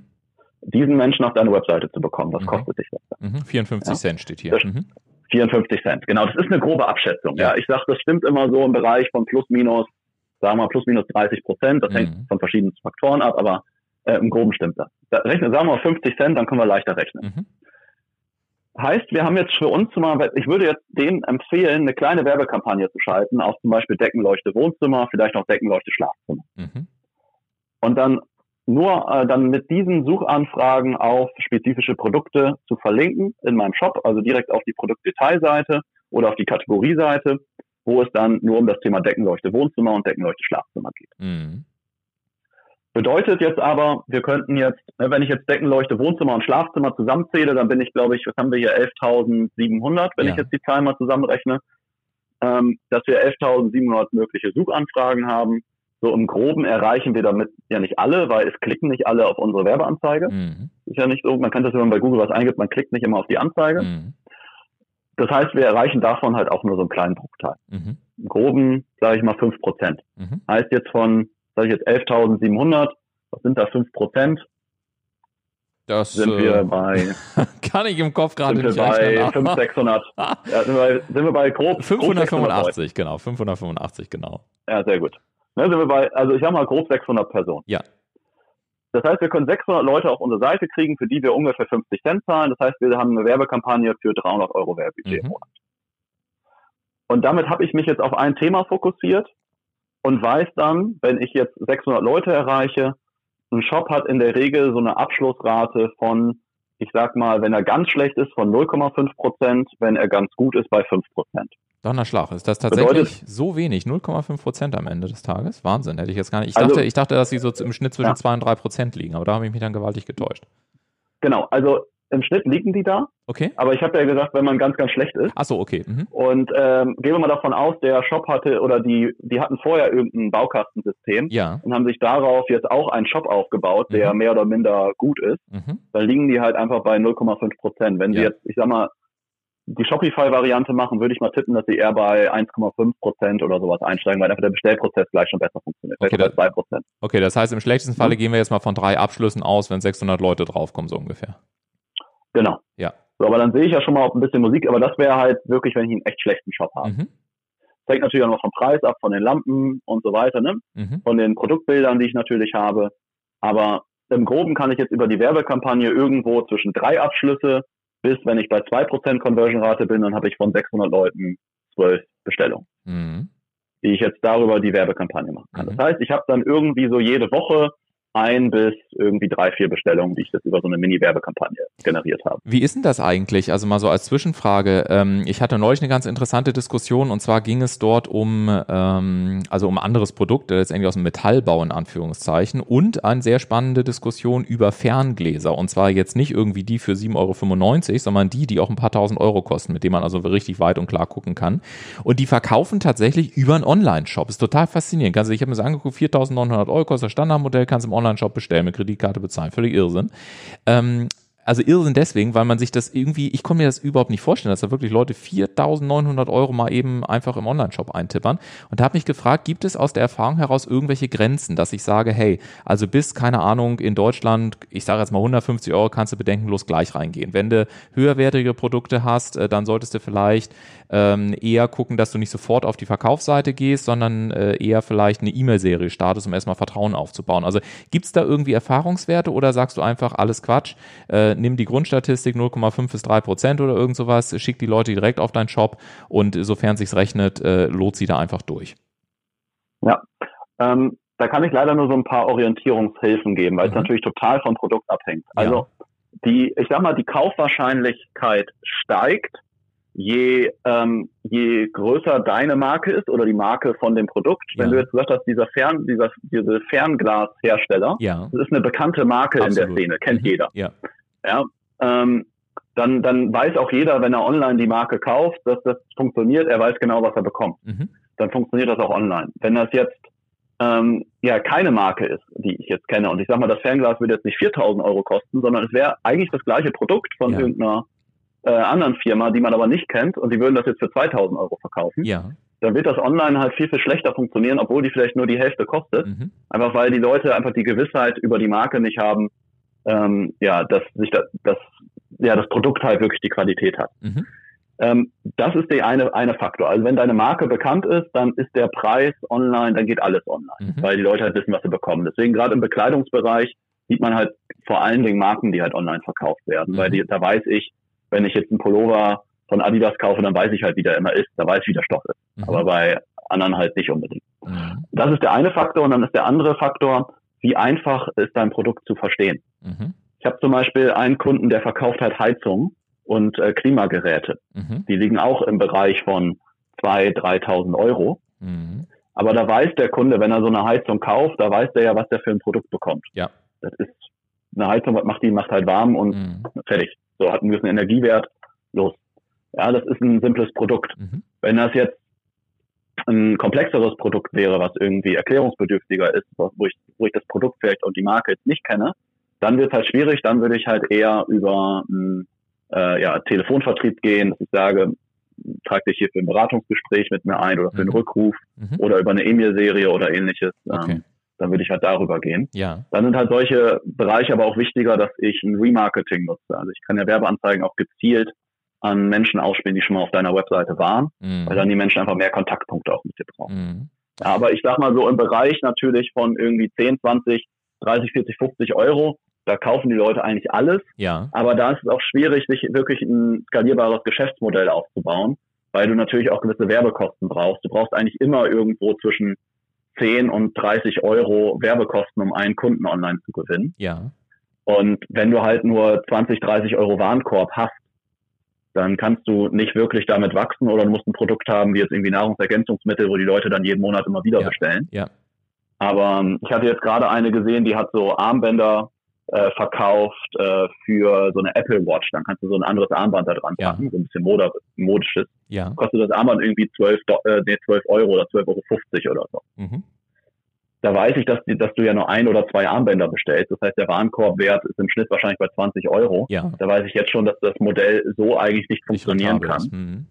diesen Menschen auf deine Webseite zu bekommen? Was Mhm. kostet dich das? Mhm. 54 Ja. Cent steht hier. Das- Mhm. 54 Cent. Genau, das ist eine grobe Abschätzung. Ja, ich sage, das stimmt immer so im Bereich von plus minus, sagen wir plus minus 30 Prozent. Das Mhm. hängt von verschiedenen Faktoren ab, aber äh, im Groben stimmt das. Da rechnen, sagen wir mal 50 Cent, dann können wir leichter rechnen. Mhm. Heißt, wir haben jetzt für uns mal, ich würde jetzt denen empfehlen, eine kleine Werbekampagne zu schalten, auf zum Beispiel Deckenleuchte Wohnzimmer, vielleicht auch Deckenleuchte Schlafzimmer. Mhm. Und dann nur äh, dann mit diesen Suchanfragen auf spezifische Produkte zu verlinken in meinem Shop, also direkt auf die Produktdetailseite oder auf die Kategorieseite, wo es dann nur um das Thema Deckenleuchte Wohnzimmer und Deckenleuchte Schlafzimmer geht. Mhm. Bedeutet jetzt aber, wir könnten jetzt, ne, wenn ich jetzt Deckenleuchte Wohnzimmer und Schlafzimmer zusammenzähle, dann bin ich, glaube ich, was haben wir hier, 11.700, wenn Ja. ich jetzt die Zahlen mal zusammenrechne, ähm, dass wir 11.700 mögliche Suchanfragen haben. So im Groben erreichen wir damit ja nicht alle, weil es klicken nicht alle auf unsere Werbeanzeige. Mhm. Ist ja nicht so, man kennt das, wenn man bei Google was eingibt, man klickt nicht immer auf die Anzeige. Mhm. Das heißt, wir erreichen davon halt auch nur so einen kleinen Bruchteil. Mhm. Im Groben, sage ich mal, 5 Prozent. Mhm. Heißt jetzt von, sage ich jetzt 11.700, was sind da 5 Prozent? Das Sind äh, wir bei, kann ich im Kopf gerade sind wir nicht bei rechnen. 500, 600, ja, sind, wir, sind wir bei grob, grob 600 Leuten. 585, genau. 585, genau. Ja, sehr gut. Ne, sind wir bei, also ich sag mal grob 600 Personen. Ja. Das heißt, wir können 600 Leute auf unsere Seite kriegen, für die wir ungefähr 50 Cent zahlen. Das heißt, wir haben eine Werbekampagne für 300 Euro Werbebudget im Mhm. Monat. Und damit habe ich mich jetzt auf ein Thema fokussiert und weiß dann, wenn ich jetzt 600 Leute erreiche, ein Shop hat in der Regel so eine Abschlussrate von, ich sag mal, wenn er ganz schlecht ist, von 0,5 Prozent, wenn er ganz gut ist, bei 5 Prozent. Donnerschlag, ist das tatsächlich Bedeutet- so wenig? 0,5 Prozent am Ende des Tages? Wahnsinn, hätte ich jetzt gar nicht. Ich Also- dachte, ich dachte, dass sie so im Schnitt zwischen Ja. 2 und 3 Prozent liegen, aber da habe ich mich dann gewaltig getäuscht. Genau, also im Schnitt liegen die da, Okay? aber ich habe ja gesagt, wenn man ganz, ganz schlecht ist, Achso, okay. Mhm. Und ähm, gehen wir mal davon aus, der Shop hatte oder die, die hatten vorher irgendein Baukastensystem Ja. und haben sich darauf jetzt auch einen Shop aufgebaut, der Mhm. mehr oder minder gut ist. Mhm. Dann liegen die halt einfach bei 0,5 Prozent. Wenn sie Ja. jetzt, ich sag mal, die Shopify-Variante machen, würde ich mal tippen, dass sie eher bei 1,5 Prozent oder sowas einsteigen, weil einfach der Bestellprozess gleich schon besser funktioniert. Okay, Vielleicht bei 2 Prozent. Okay, das heißt, im schlechtesten Falle Mhm. gehen wir jetzt mal von drei Abschlüssen aus, wenn 600 Leute draufkommen, so ungefähr. Genau. Ja. So, aber dann sehe ich ja schon mal auch ein bisschen Musik, aber das wäre halt wirklich, wenn ich einen echt schlechten Shop habe. Mhm. Das hängt natürlich auch noch vom Preis ab, von den Lampen und so weiter, ne? Mhm. von den Produktbildern, die ich natürlich habe. Aber im Groben kann ich jetzt über die Werbekampagne irgendwo zwischen drei Abschlüsse bis, wenn ich bei 2% Conversion-Rate bin, dann habe ich von 600 Leuten 12 Bestellungen, Mhm. die ich jetzt darüber die Werbekampagne machen kann. Mhm. Das heißt, ich habe dann irgendwie so jede Woche ein bis irgendwie drei, vier Bestellungen, die ich jetzt über so eine Mini-Werbekampagne generiert habe. Wie ist denn das eigentlich? Also mal so als Zwischenfrage. Ähm, ich hatte neulich eine ganz interessante Diskussion und zwar ging es dort um, ähm, also um anderes Produkt, letztendlich aus dem Metallbau in Anführungszeichen und eine sehr spannende Diskussion über Ferngläser und zwar jetzt nicht irgendwie die für 7,95 Euro, sondern die, die auch ein paar tausend Euro kosten, mit denen man also richtig weit und klar gucken kann. Und die verkaufen tatsächlich über einen Online-Shop. Ist total faszinierend. Also ich habe mir das angeguckt, 4.900 Euro kostet das Standardmodell, kannst im Online Online-Shop bestellen, mit Kreditkarte bezahlen. Völlig Irrsinn. Ähm, also Irrsinn deswegen, weil man sich das irgendwie, ich konnte mir das überhaupt nicht vorstellen, dass da wirklich Leute 4.900 Euro mal eben einfach im Online-Shop eintippern. Und da habe mich gefragt, gibt es aus der Erfahrung heraus irgendwelche Grenzen, dass ich sage, hey, also bis, keine Ahnung, in Deutschland, ich sage jetzt mal 150 Euro, kannst du bedenkenlos gleich reingehen. Wenn du höherwertige Produkte hast, äh, dann solltest du vielleicht ähm, eher gucken, dass du nicht sofort auf die Verkaufsseite gehst, sondern äh, eher vielleicht eine E-Mail-Serie startest, um erstmal Vertrauen aufzubauen. Also gibt es da irgendwie Erfahrungswerte oder sagst du einfach alles Quatsch? Äh, nimm die Grundstatistik 0,5 bis 3 Prozent oder irgend sowas, schick die Leute direkt auf deinen Shop und sofern sich's rechnet, äh, lohnt sie da einfach durch. Ja, ähm, da kann ich leider nur so ein paar Orientierungshilfen geben, weil mhm. es natürlich total vom Produkt abhängt. Also ja. die, ich sag mal, die Kaufwahrscheinlichkeit steigt, je, ähm, je größer deine Marke ist oder die Marke von dem Produkt. Ja. Wenn du jetzt gesagt hast, dieser Fern, dieser, diese Fernglashersteller, ja. das ist eine bekannte Marke Absolut. in der Szene, kennt mhm. jeder. Ja ja, ähm, dann, dann weiß auch jeder, wenn er online die Marke kauft, dass das funktioniert, er weiß genau, was er bekommt. Mhm. Dann funktioniert das auch online. Wenn das jetzt ähm, ja keine Marke ist, die ich jetzt kenne, und ich sag mal, das Fernglas würde jetzt nicht 4000 Euro kosten, sondern es wäre eigentlich das gleiche Produkt von ja. irgendeiner äh, anderen Firma, die man aber nicht kennt, und die würden das jetzt für 2000 Euro verkaufen. Ja. Dann wird das online halt viel, viel schlechter funktionieren, obwohl die vielleicht nur die Hälfte kostet. Mhm. Einfach weil die Leute einfach die Gewissheit über die Marke nicht haben, ähm, ja, dass sich das, das, ja, das Produkt halt wirklich die Qualität hat. Mhm. Ähm, das ist der eine, eine Faktor. Also wenn deine Marke bekannt ist, dann ist der Preis online, dann geht alles online, mhm. weil die Leute halt wissen, was sie bekommen. Deswegen gerade im Bekleidungsbereich sieht man halt vor allen Dingen Marken, die halt online verkauft werden, mhm. weil die, da weiß ich, wenn ich jetzt einen Pullover von Adidas kaufe, dann weiß ich halt, wie der immer ist, da weiß ich, wie der Stoff ist. Mhm. Aber bei anderen halt nicht unbedingt. Mhm. Das ist der eine Faktor und dann ist der andere Faktor, wie einfach ist dein Produkt zu verstehen. Mhm. Ich habe zum Beispiel einen Kunden, der verkauft halt Heizung und äh, Klimageräte. Mhm. Die liegen auch im Bereich von 2.000, 3.000 Euro. Mhm. Aber da weiß der Kunde, wenn er so eine Heizung kauft, da weiß der ja, was der für ein Produkt bekommt. Ja. Das ist eine Heizung, was macht die? Macht halt warm und mhm. fertig. So hat einen gewissen Energiewert. Los. Ja, das ist ein simples Produkt. Mhm. Wenn das jetzt ein komplexeres Produkt wäre, was irgendwie erklärungsbedürftiger ist, wo ich, wo ich das Produkt vielleicht und die Marke jetzt nicht kenne, dann wird es halt schwierig. Dann würde ich halt eher über einen äh, ja, Telefonvertrieb gehen, dass ich sage, trag dich hier für ein Beratungsgespräch mit mir ein oder für einen mhm. Rückruf mhm. oder über eine E-Mail-Serie oder ähnliches. Okay. Ähm, dann würde ich halt darüber gehen. Ja. Dann sind halt solche Bereiche aber auch wichtiger, dass ich ein Remarketing nutze. Also ich kann ja Werbeanzeigen auch gezielt an Menschen ausspielen, die schon mal auf deiner Webseite waren, mhm. weil dann die Menschen einfach mehr Kontaktpunkte auch mit dir brauchen. Mhm. Aber ich sag mal so im Bereich natürlich von irgendwie 10, 20, 30, 40, 50 Euro, da kaufen die Leute eigentlich alles. Ja. Aber da ist es auch schwierig, sich wirklich ein skalierbares Geschäftsmodell aufzubauen, weil du natürlich auch gewisse Werbekosten brauchst. Du brauchst eigentlich immer irgendwo zwischen 10 und 30 Euro Werbekosten, um einen Kunden online zu gewinnen. Ja. Und wenn du halt nur 20, 30 Euro Warenkorb hast, dann kannst du nicht wirklich damit wachsen oder du musst ein Produkt haben wie jetzt irgendwie Nahrungsergänzungsmittel, wo die Leute dann jeden Monat immer wieder ja, bestellen. Ja. Aber ähm, ich hatte jetzt gerade eine gesehen, die hat so Armbänder äh, verkauft äh, für so eine Apple Watch. Dann kannst du so ein anderes Armband da dran packen, ja. so ein bisschen Mode, modisches. Ja. Kostet das Armband irgendwie 12, äh, nee, 12 Euro oder 12,50 Euro oder so. Mhm da weiß ich, dass, dass du ja nur ein oder zwei Armbänder bestellst. Das heißt, der Warenkorbwert ist im Schnitt wahrscheinlich bei 20 Euro. Ja. Da weiß ich jetzt schon, dass das Modell so eigentlich nicht funktionieren nicht kann. Mhm.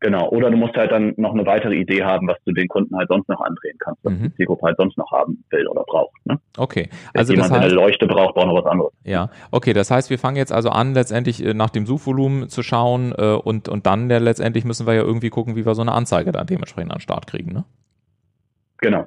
Genau. Oder du musst halt dann noch eine weitere Idee haben, was du den Kunden halt sonst noch andrehen kannst, was mhm. die Zielgruppe halt sonst noch haben will oder braucht. Ne? Okay. Also Wenn jemand, das heißt, eine Leuchte braucht, braucht noch was anderes. Ja. Okay. Das heißt, wir fangen jetzt also an, letztendlich äh, nach dem Suchvolumen zu schauen äh, und, und dann ja, letztendlich müssen wir ja irgendwie gucken, wie wir so eine Anzeige dann dementsprechend an den Start kriegen. Ne? Genau.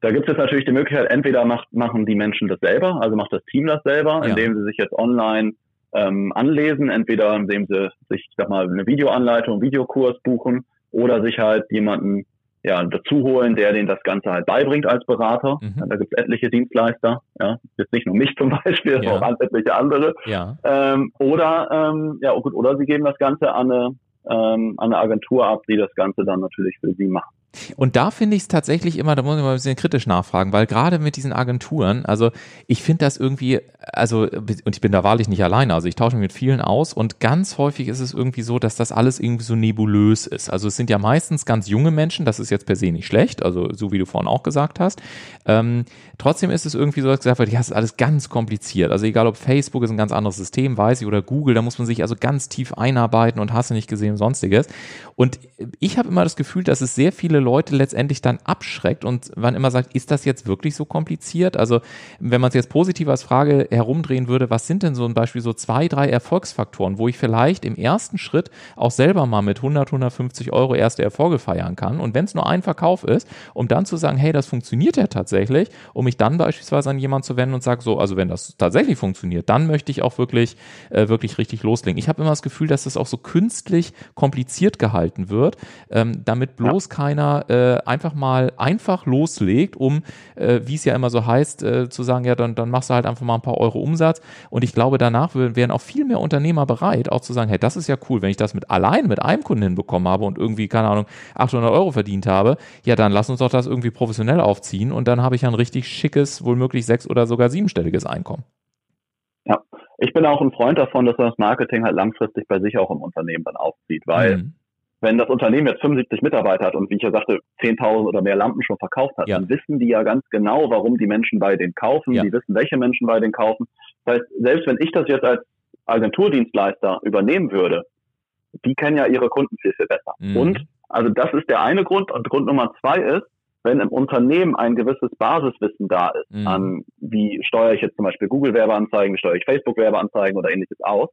Da gibt es jetzt natürlich die Möglichkeit, entweder macht, machen die Menschen das selber, also macht das Team das selber, ja. indem sie sich jetzt online ähm, anlesen, entweder indem sie sich, ich sag mal, eine Videoanleitung, Videokurs buchen oder sich halt jemanden ja, dazu holen, der den das Ganze halt beibringt als Berater. Mhm. Da gibt es etliche Dienstleister, ja, jetzt nicht nur mich zum Beispiel, ja. auch etliche andere. Ja. Ähm, oder ähm, ja, oh gut, oder sie geben das Ganze an eine, ähm, an eine Agentur ab, die das Ganze dann natürlich für sie macht. Und da finde ich es tatsächlich immer, da muss ich mal ein bisschen kritisch nachfragen, weil gerade mit diesen Agenturen, also ich finde das irgendwie, also, und ich bin da wahrlich nicht alleine, also ich tausche mich mit vielen aus und ganz häufig ist es irgendwie so, dass das alles irgendwie so nebulös ist. Also es sind ja meistens ganz junge Menschen, das ist jetzt per se nicht schlecht, also so wie du vorhin auch gesagt hast. Ähm, trotzdem ist es irgendwie so, dass gesagt wird, ja, es ist alles ganz kompliziert. Also egal ob Facebook ist ein ganz anderes System, weiß ich, oder Google, da muss man sich also ganz tief einarbeiten und hast du nicht gesehen sonstiges. Und ich habe immer das Gefühl, dass es sehr viele Leute letztendlich dann abschreckt und man immer sagt, ist das jetzt wirklich so kompliziert? Also wenn man es jetzt positiv als Frage herumdrehen würde, was sind denn so ein Beispiel so zwei, drei Erfolgsfaktoren, wo ich vielleicht im ersten Schritt auch selber mal mit 100, 150 Euro erste Erfolge feiern kann und wenn es nur ein Verkauf ist, um dann zu sagen, hey, das funktioniert ja tatsächlich, um mich dann beispielsweise an jemanden zu wenden und sage, so, also wenn das tatsächlich funktioniert, dann möchte ich auch wirklich, äh, wirklich richtig loslegen. Ich habe immer das Gefühl, dass das auch so künstlich kompliziert gehalten wird, ähm, damit bloß ja. keiner äh, einfach mal einfach loslegt, um, äh, wie es ja immer so heißt, äh, zu sagen, ja, dann, dann machst du halt einfach mal ein paar Euro Umsatz. Und ich glaube, danach wären auch viel mehr Unternehmer bereit, auch zu sagen, hey, das ist ja cool, wenn ich das mit allein mit einem Kunden hinbekommen habe und irgendwie, keine Ahnung, 800 Euro verdient habe, ja, dann lass uns doch das irgendwie professionell aufziehen und dann habe ich ja ein richtig schickes, wohlmöglich sechs- oder sogar siebenstelliges Einkommen. Ja, ich bin auch ein Freund davon, dass man das Marketing halt langfristig bei sich auch im Unternehmen dann aufzieht, weil mhm wenn das Unternehmen jetzt 75 Mitarbeiter hat und wie ich ja sagte, 10.000 oder mehr Lampen schon verkauft hat, ja. dann wissen die ja ganz genau, warum die Menschen bei denen kaufen. Ja. Die wissen, welche Menschen bei denen kaufen. Das heißt, selbst wenn ich das jetzt als Agenturdienstleister übernehmen würde, die kennen ja ihre Kunden viel, viel besser. Mhm. Und also das ist der eine Grund. Und Grund Nummer zwei ist, wenn im Unternehmen ein gewisses Basiswissen da ist, mhm. an wie steuere ich jetzt zum Beispiel Google-Werbeanzeigen, wie steuere ich Facebook-Werbeanzeigen oder ähnliches aus,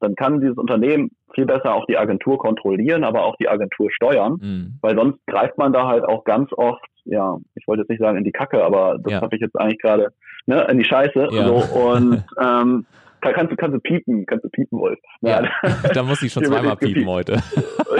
dann kann dieses Unternehmen viel besser auch die Agentur kontrollieren, aber auch die Agentur steuern, mhm. weil sonst greift man da halt auch ganz oft, ja, ich wollte jetzt nicht sagen in die Kacke, aber das ja. habe ich jetzt eigentlich gerade, ne, in die Scheiße. Ja. So, und ähm, kannst du, kannst du piepen, kannst du piepen, Wolf. Ja, da muss ich schon zweimal piepen heute.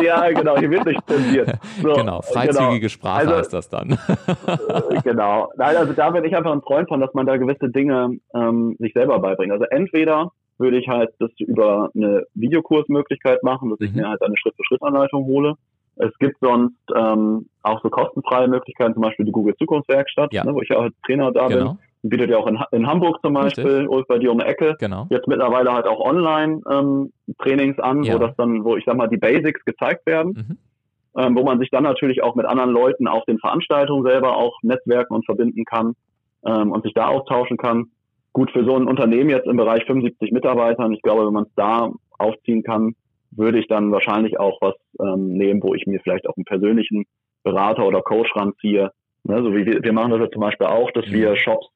Ja, genau, hier wird nicht zensiert. So, genau, freizügige genau. Sprache also, heißt das dann. Äh, genau. Nein, also da bin ich einfach ein Freund von, dass man da gewisse Dinge ähm, sich selber beibringt. Also entweder würde ich halt das über eine Videokursmöglichkeit machen, dass mhm. ich mir halt eine Schritt-für-Schritt-Anleitung hole. Es gibt sonst ähm, auch so kostenfreie Möglichkeiten, zum Beispiel die Google Zukunftswerkstatt, ja. ne, wo ich ja als Trainer da genau. bin. Bietet ja auch in, in Hamburg zum Beispiel, oder bei dir um die Ecke. Genau. Jetzt mittlerweile halt auch Online-Trainings ähm, an, ja. wo das dann, wo ich sag mal, die Basics gezeigt werden. Mhm. Ähm, wo man sich dann natürlich auch mit anderen Leuten auf den Veranstaltungen selber auch netzwerken und verbinden kann ähm, und sich da austauschen kann. Gut, für so ein Unternehmen jetzt im Bereich 75 Mitarbeitern, ich glaube, wenn man es da aufziehen kann, würde ich dann wahrscheinlich auch was ähm, nehmen, wo ich mir vielleicht auch einen persönlichen Berater oder Coach ranziehe. Ne, so wie wir, wir machen das ja zum Beispiel auch, dass mhm. wir Shops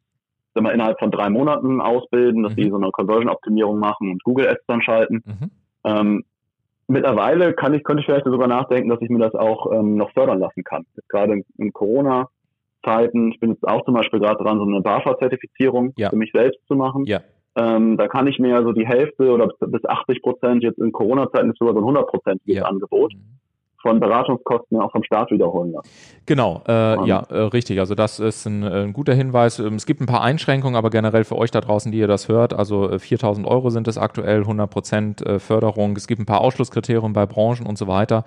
wir, innerhalb von drei Monaten ausbilden, dass mhm. die so eine Conversion-Optimierung machen und Google Ads dann schalten. Mhm. Ähm, mittlerweile kann ich, könnte ich vielleicht sogar nachdenken, dass ich mir das auch ähm, noch fördern lassen kann. Jetzt gerade in, in Corona Zeiten. Ich bin jetzt auch zum Beispiel gerade dran, so eine BAFA-Zertifizierung ja. für mich selbst zu machen. Ja. Ähm, da kann ich mir so die Hälfte oder bis 80 Prozent, jetzt in Corona-Zeiten ist sogar so ein 100 Prozent ja. Angebot von Beratungskosten auch vom Staat wiederholen lassen. Genau, äh, ja, äh, richtig. Also das ist ein, ein, guter Hinweis. Ähm, es gibt ein paar Einschränkungen, aber generell für euch da draußen, die ihr das hört, also 4000 äh, Euro sind es aktuell, 100 Prozent äh, Förderung. Es gibt ein paar Ausschlusskriterien bei Branchen und so weiter.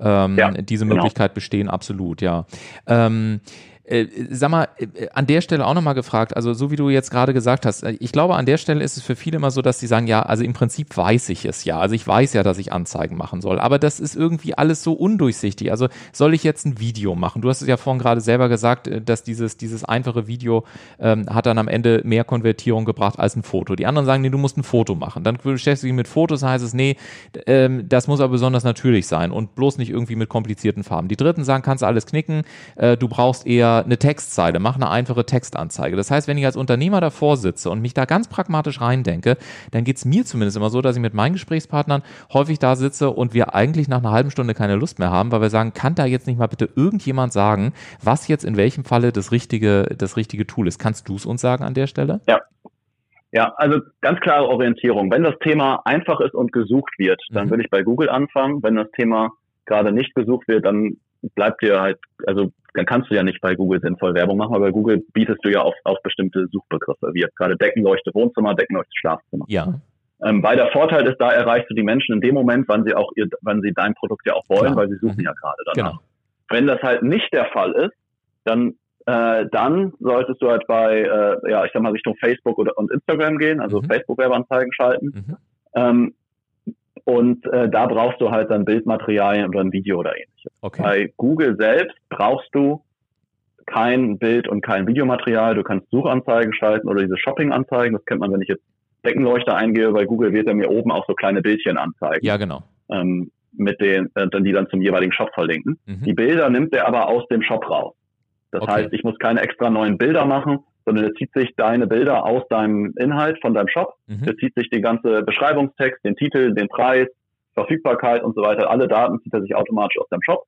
Ähm, ja, diese genau. Möglichkeit bestehen absolut, ja. Ähm, äh, sag mal, äh, an der Stelle auch nochmal gefragt, also so wie du jetzt gerade gesagt hast, äh, ich glaube, an der Stelle ist es für viele immer so, dass sie sagen, ja, also im Prinzip weiß ich es ja. Also ich weiß ja, dass ich Anzeigen machen soll, aber das ist irgendwie alles so undurchsichtig. Also soll ich jetzt ein Video machen? Du hast es ja vorhin gerade selber gesagt, äh, dass dieses, dieses einfache Video ähm, hat dann am Ende mehr Konvertierung gebracht als ein Foto. Die anderen sagen, nee, du musst ein Foto machen. Dann beschäftigst du dich mit Fotos, heißt es, nee, ähm, das muss aber besonders natürlich sein und bloß nicht irgendwie mit komplizierten Farben. Die Dritten sagen, kannst du alles knicken, äh, du brauchst eher eine Textzeile, mach eine einfache Textanzeige. Das heißt, wenn ich als Unternehmer davor sitze und mich da ganz pragmatisch reindenke, dann geht es mir zumindest immer so, dass ich mit meinen Gesprächspartnern häufig da sitze und wir eigentlich nach einer halben Stunde keine Lust mehr haben, weil wir sagen, kann da jetzt nicht mal bitte irgendjemand sagen, was jetzt in welchem Falle das richtige, das richtige Tool ist? Kannst du es uns sagen an der Stelle? Ja. Ja, also ganz klare Orientierung. Wenn das Thema einfach ist und gesucht wird, dann mhm. würde ich bei Google anfangen. Wenn das Thema gerade nicht gesucht wird, dann bleibt dir halt, also dann kannst du ja nicht bei Google sinnvoll Werbung machen, weil bei Google bietest du ja auf, auf bestimmte Suchbegriffe, wie jetzt gerade Deckenleuchte Wohnzimmer, Deckenleuchte Schlafzimmer. Ja. Ähm, weil der Vorteil ist, da erreichst du die Menschen in dem Moment, wann sie auch ihr, wann sie dein Produkt ja auch wollen, Klar. weil sie suchen Mhm. ja gerade danach. Genau. Wenn das halt nicht der Fall ist, dann äh, dann solltest du halt bei, äh, ja, ich sag mal Richtung Facebook oder und Instagram gehen, also Mhm. Facebook-Werbeanzeigen schalten. Mhm. Ähm, und äh, da brauchst du halt dann Bildmaterialien oder ein Video oder ähnliches. Okay. Bei Google selbst brauchst du kein Bild und kein Videomaterial. Du kannst Suchanzeigen schalten oder diese Shopping-Anzeigen. Das kennt man, wenn ich jetzt Deckenleuchter eingebe. Bei Google wird er mir oben auch so kleine Bildchen anzeigen, Ja, genau. ähm, mit den, äh, dann die dann zum jeweiligen Shop verlinken. Mhm. Die Bilder nimmt er aber aus dem Shop raus. Das Okay. heißt, ich muss keine extra neuen Bilder machen, sondern er zieht sich deine Bilder aus deinem Inhalt von deinem Shop Mhm. der zieht sich den ganze Beschreibungstext, den Titel, den Preis, Verfügbarkeit und so weiter. Alle Daten zieht er sich automatisch aus deinem Shop.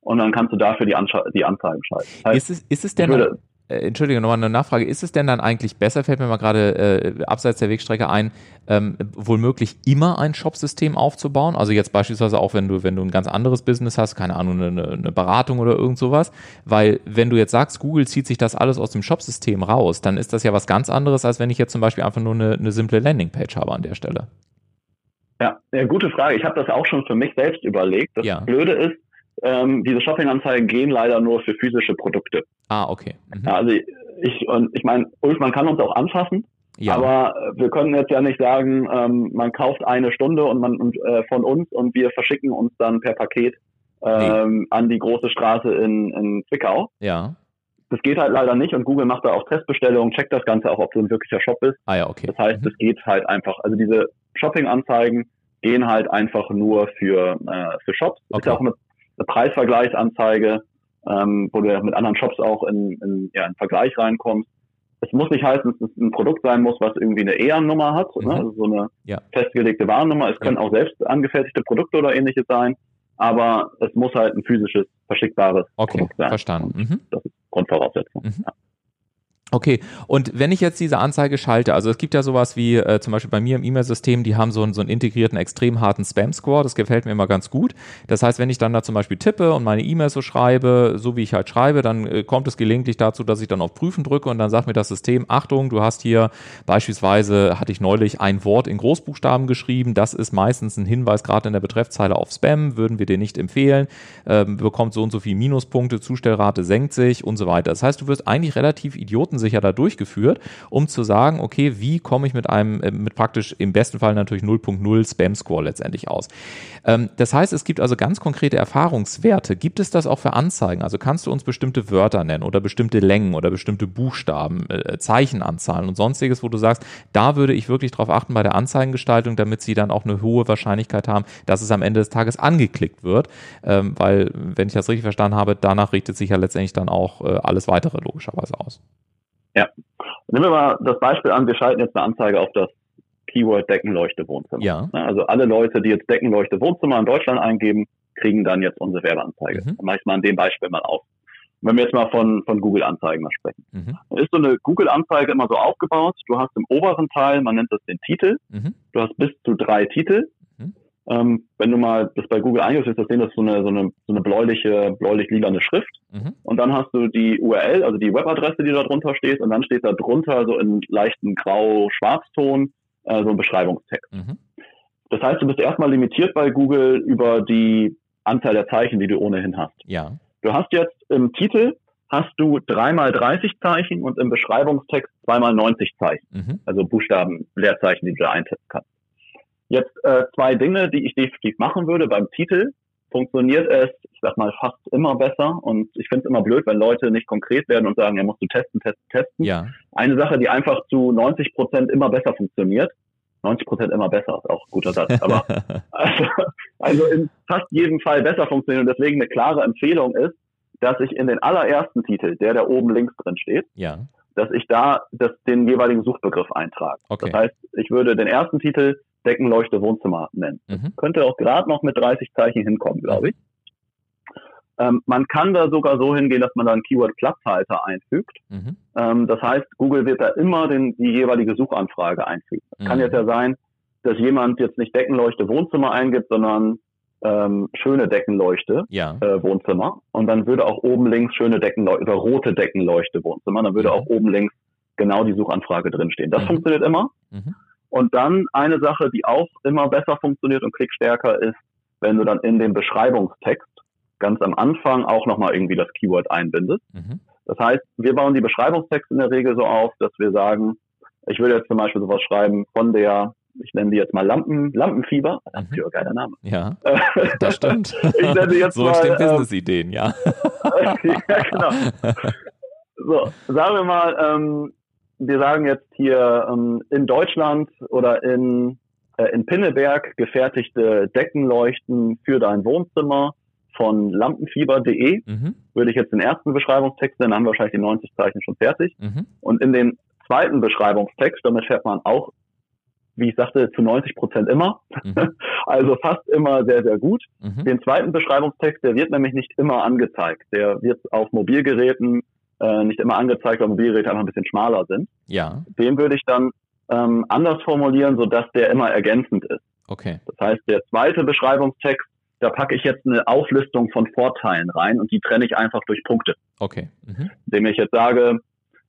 Und dann kannst du dafür die, Anscha die Anzeigen schalten. Heißt, Ist es, ist es denn, würde, äh, Entschuldige, nochmal eine Nachfrage, ist es denn dann eigentlich besser, fällt mir mal gerade äh, abseits der Wegstrecke ein, ähm, wohl möglich immer ein Shopsystem aufzubauen? Also jetzt beispielsweise auch, wenn du, wenn du ein ganz anderes Business hast, keine Ahnung, eine, eine Beratung oder irgend sowas, weil wenn du jetzt sagst, Google zieht sich das alles aus dem Shopsystem raus, dann ist das ja was ganz anderes, als wenn ich jetzt zum Beispiel einfach nur eine, eine simple Landingpage habe an der Stelle. ja, ja, gute Frage. Ich habe das auch schon für mich selbst überlegt. Das Ja. Blöde ist, ähm, diese Shopping-Anzeigen gehen leider nur für physische Produkte. Ah, okay. Mhm. Ja, also ich, und ich meine, Ulf, man kann uns auch anfassen, Ja. aber äh, wir können jetzt ja nicht sagen, ähm, man kauft eine Stunde und man und, äh, von uns und wir verschicken uns dann per Paket ähm, an die große Straße in, in Zwickau. ja. Das geht halt leider nicht und Google macht da auch Testbestellungen, checkt das Ganze auch, ob du ein wirklicher Shop bist. Ah ja, okay. Das heißt, Mhm. es geht halt einfach, also diese Shopping-Anzeigen gehen halt einfach nur für, äh, für Shops. Okay. Ist ja auch eine, eine Preisvergleichsanzeige, ähm, wo du mit anderen Shops auch in, in, ja, in Vergleich reinkommst. Es muss nicht heißen, dass es ein Produkt sein muss, was irgendwie eine EAN-Nummer hat, Mhm. ne? also so eine Ja. festgelegte Warennummer. Es können auch selbst angefertigte Produkte oder ähnliches sein, aber es muss halt ein physisches, verschickbares Okay, Produkt sein. verstanden. Und Mhm. Das ist Grundvoraussetzung. Mhm. Okay, und wenn ich jetzt diese Anzeige schalte, also es gibt ja sowas wie äh, zum Beispiel bei mir im E-Mail-System, die haben so einen, so einen integrierten, extrem harten Spam-Score, das gefällt mir immer ganz gut. Das heißt, wenn ich dann da zum Beispiel tippe und meine E-Mail so schreibe, so wie ich halt schreibe, dann äh, kommt es gelegentlich dazu, dass ich dann auf Prüfen drücke und dann sagt mir das System, Achtung, du hast hier beispielsweise, hatte ich neulich ein Wort in Großbuchstaben geschrieben, das ist meistens ein Hinweis gerade in der Betreffzeile auf Spam, würden wir dir nicht empfehlen, ähm, bekommt so und so viel Minuspunkte, Zustellrate senkt sich und so weiter. Das heißt, du wirst eigentlich relativ idiotensicher da durchgeführt, um zu sagen, okay, wie komme ich mit einem, äh, mit praktisch im besten Fall natürlich 0.0 Spam-Score letztendlich aus. Ähm, das heißt, es gibt also ganz konkrete Erfahrungswerte. Gibt es das auch für Anzeigen? Also kannst du uns bestimmte Wörter nennen oder bestimmte Längen oder bestimmte Buchstaben, äh, Zeichenanzahlen und sonstiges, wo du sagst, da würde ich wirklich drauf achten bei der Anzeigengestaltung, damit sie dann auch eine hohe Wahrscheinlichkeit haben, dass es am Ende des Tages angeklickt wird, ähm, weil, wenn ich das richtig verstanden habe, danach richtet sich ja letztendlich dann auch äh, alles weitere logischerweise aus. Nehmen wir mal das Beispiel an, wir schalten jetzt eine Anzeige auf das Keyword Deckenleuchte Wohnzimmer. Ja. Also alle Leute, die jetzt Deckenleuchte Wohnzimmer in Deutschland eingeben, kriegen dann jetzt unsere Werbeanzeige. Mhm. Dann mache ich mal an dem Beispiel mal auf. Wenn wir jetzt mal von, von Google-Anzeigen mal sprechen. Mhm. Dann ist so eine Google-Anzeige immer so aufgebaut. Du hast im oberen Teil, man nennt das den Titel. Mhm. Du hast bis zu drei Titel. Ähm, wenn du mal das bei Google eingibst, wirst du sehen, das ist so eine, so eine, so eine bläuliche, bläulich-lilane Schrift. Mhm. Und dann hast du die URL, also die Webadresse, die da drunter steht. Und dann steht da drunter so in leichten Grau-Schwarzton äh, so ein Beschreibungstext. Mhm. Das heißt, du bist erstmal limitiert bei Google über die Anzahl der Zeichen, die du ohnehin hast. Ja. Du hast jetzt im Titel hast du dreimal 30 Zeichen und im Beschreibungstext zweimal 90 Zeichen, Mhm. also Buchstaben, Leerzeichen, die du da eintippen kannst. Jetzt äh, zwei Dinge, die ich definitiv machen würde. Beim Titel funktioniert es, ich sag mal, fast immer besser und ich finde es immer blöd, wenn Leute nicht konkret werden und sagen, ja, musst du testen, testen, testen. Ja. Eine Sache, die einfach zu 90 Prozent immer besser funktioniert. 90 Prozent immer besser, ist auch ein guter Satz, aber also, also in fast jedem Fall besser funktioniert und deswegen eine klare Empfehlung ist, dass ich in den allerersten Titel, der da oben links drin steht, ja. dass ich da das, den jeweiligen Suchbegriff eintrage. Okay. Das heißt, ich würde den ersten Titel Deckenleuchte Wohnzimmer nennen. Mhm. Könnte auch gerade noch mit 30 Zeichen hinkommen, glaube ich. Ähm, man kann da sogar so hingehen, dass man da einen Keyword-Platzhalter einfügt. Mhm. Ähm, das heißt, Google wird da immer den, die jeweilige Suchanfrage einfügen. Es kann Mhm. jetzt ja sein, dass jemand jetzt nicht Deckenleuchte Wohnzimmer eingibt, sondern ähm, schöne Deckenleuchte Ja. äh, Wohnzimmer und dann würde auch oben links schöne Deckenleuchte oder rote Deckenleuchte Wohnzimmer, dann würde Mhm. auch oben links genau die Suchanfrage drinstehen. Das Mhm. funktioniert immer. Mhm. Und dann eine Sache, die auch immer besser funktioniert und klickstärker ist, wenn du dann in dem Beschreibungstext ganz am Anfang auch nochmal irgendwie das Keyword einbindest. Mhm. Das heißt, wir bauen die Beschreibungstexte in der Regel so auf, dass wir sagen, ich würde jetzt zum Beispiel sowas schreiben von der, ich nenne die jetzt mal Lampen, Lampenfieber. Lampenfieber, geiler Name. Ja, das stimmt. Ich nenne jetzt so mal, entstehen ähm, Business-Ideen, ja. ja, genau. So, sagen wir mal, ähm, wir sagen jetzt hier ähm, in Deutschland oder in, äh, in Pinneberg gefertigte Deckenleuchten für dein Wohnzimmer von lampenfieber.de. Mhm. Würde ich jetzt den ersten Beschreibungstext nennen, dann haben wir wahrscheinlich die 90 Zeichen schon fertig. Mhm. Und in den zweiten Beschreibungstext, damit fährt man auch, wie ich sagte, zu 90 Prozent immer. Mhm. Also fast immer sehr, sehr gut. Mhm. Den zweiten Beschreibungstext, der wird nämlich nicht immer angezeigt. Der wird auf Mobilgeräten äh, nicht immer angezeigt, weil Mobilgeräte einfach ein bisschen schmaler sind. Ja, Den würde ich dann ähm, anders formulieren, sodass der immer ergänzend ist. okay. Das heißt, der zweite Beschreibungstext, da packe ich jetzt eine Auflistung von Vorteilen rein und die trenne ich einfach durch Punkte. Okay. Mhm. Indem ich jetzt sage,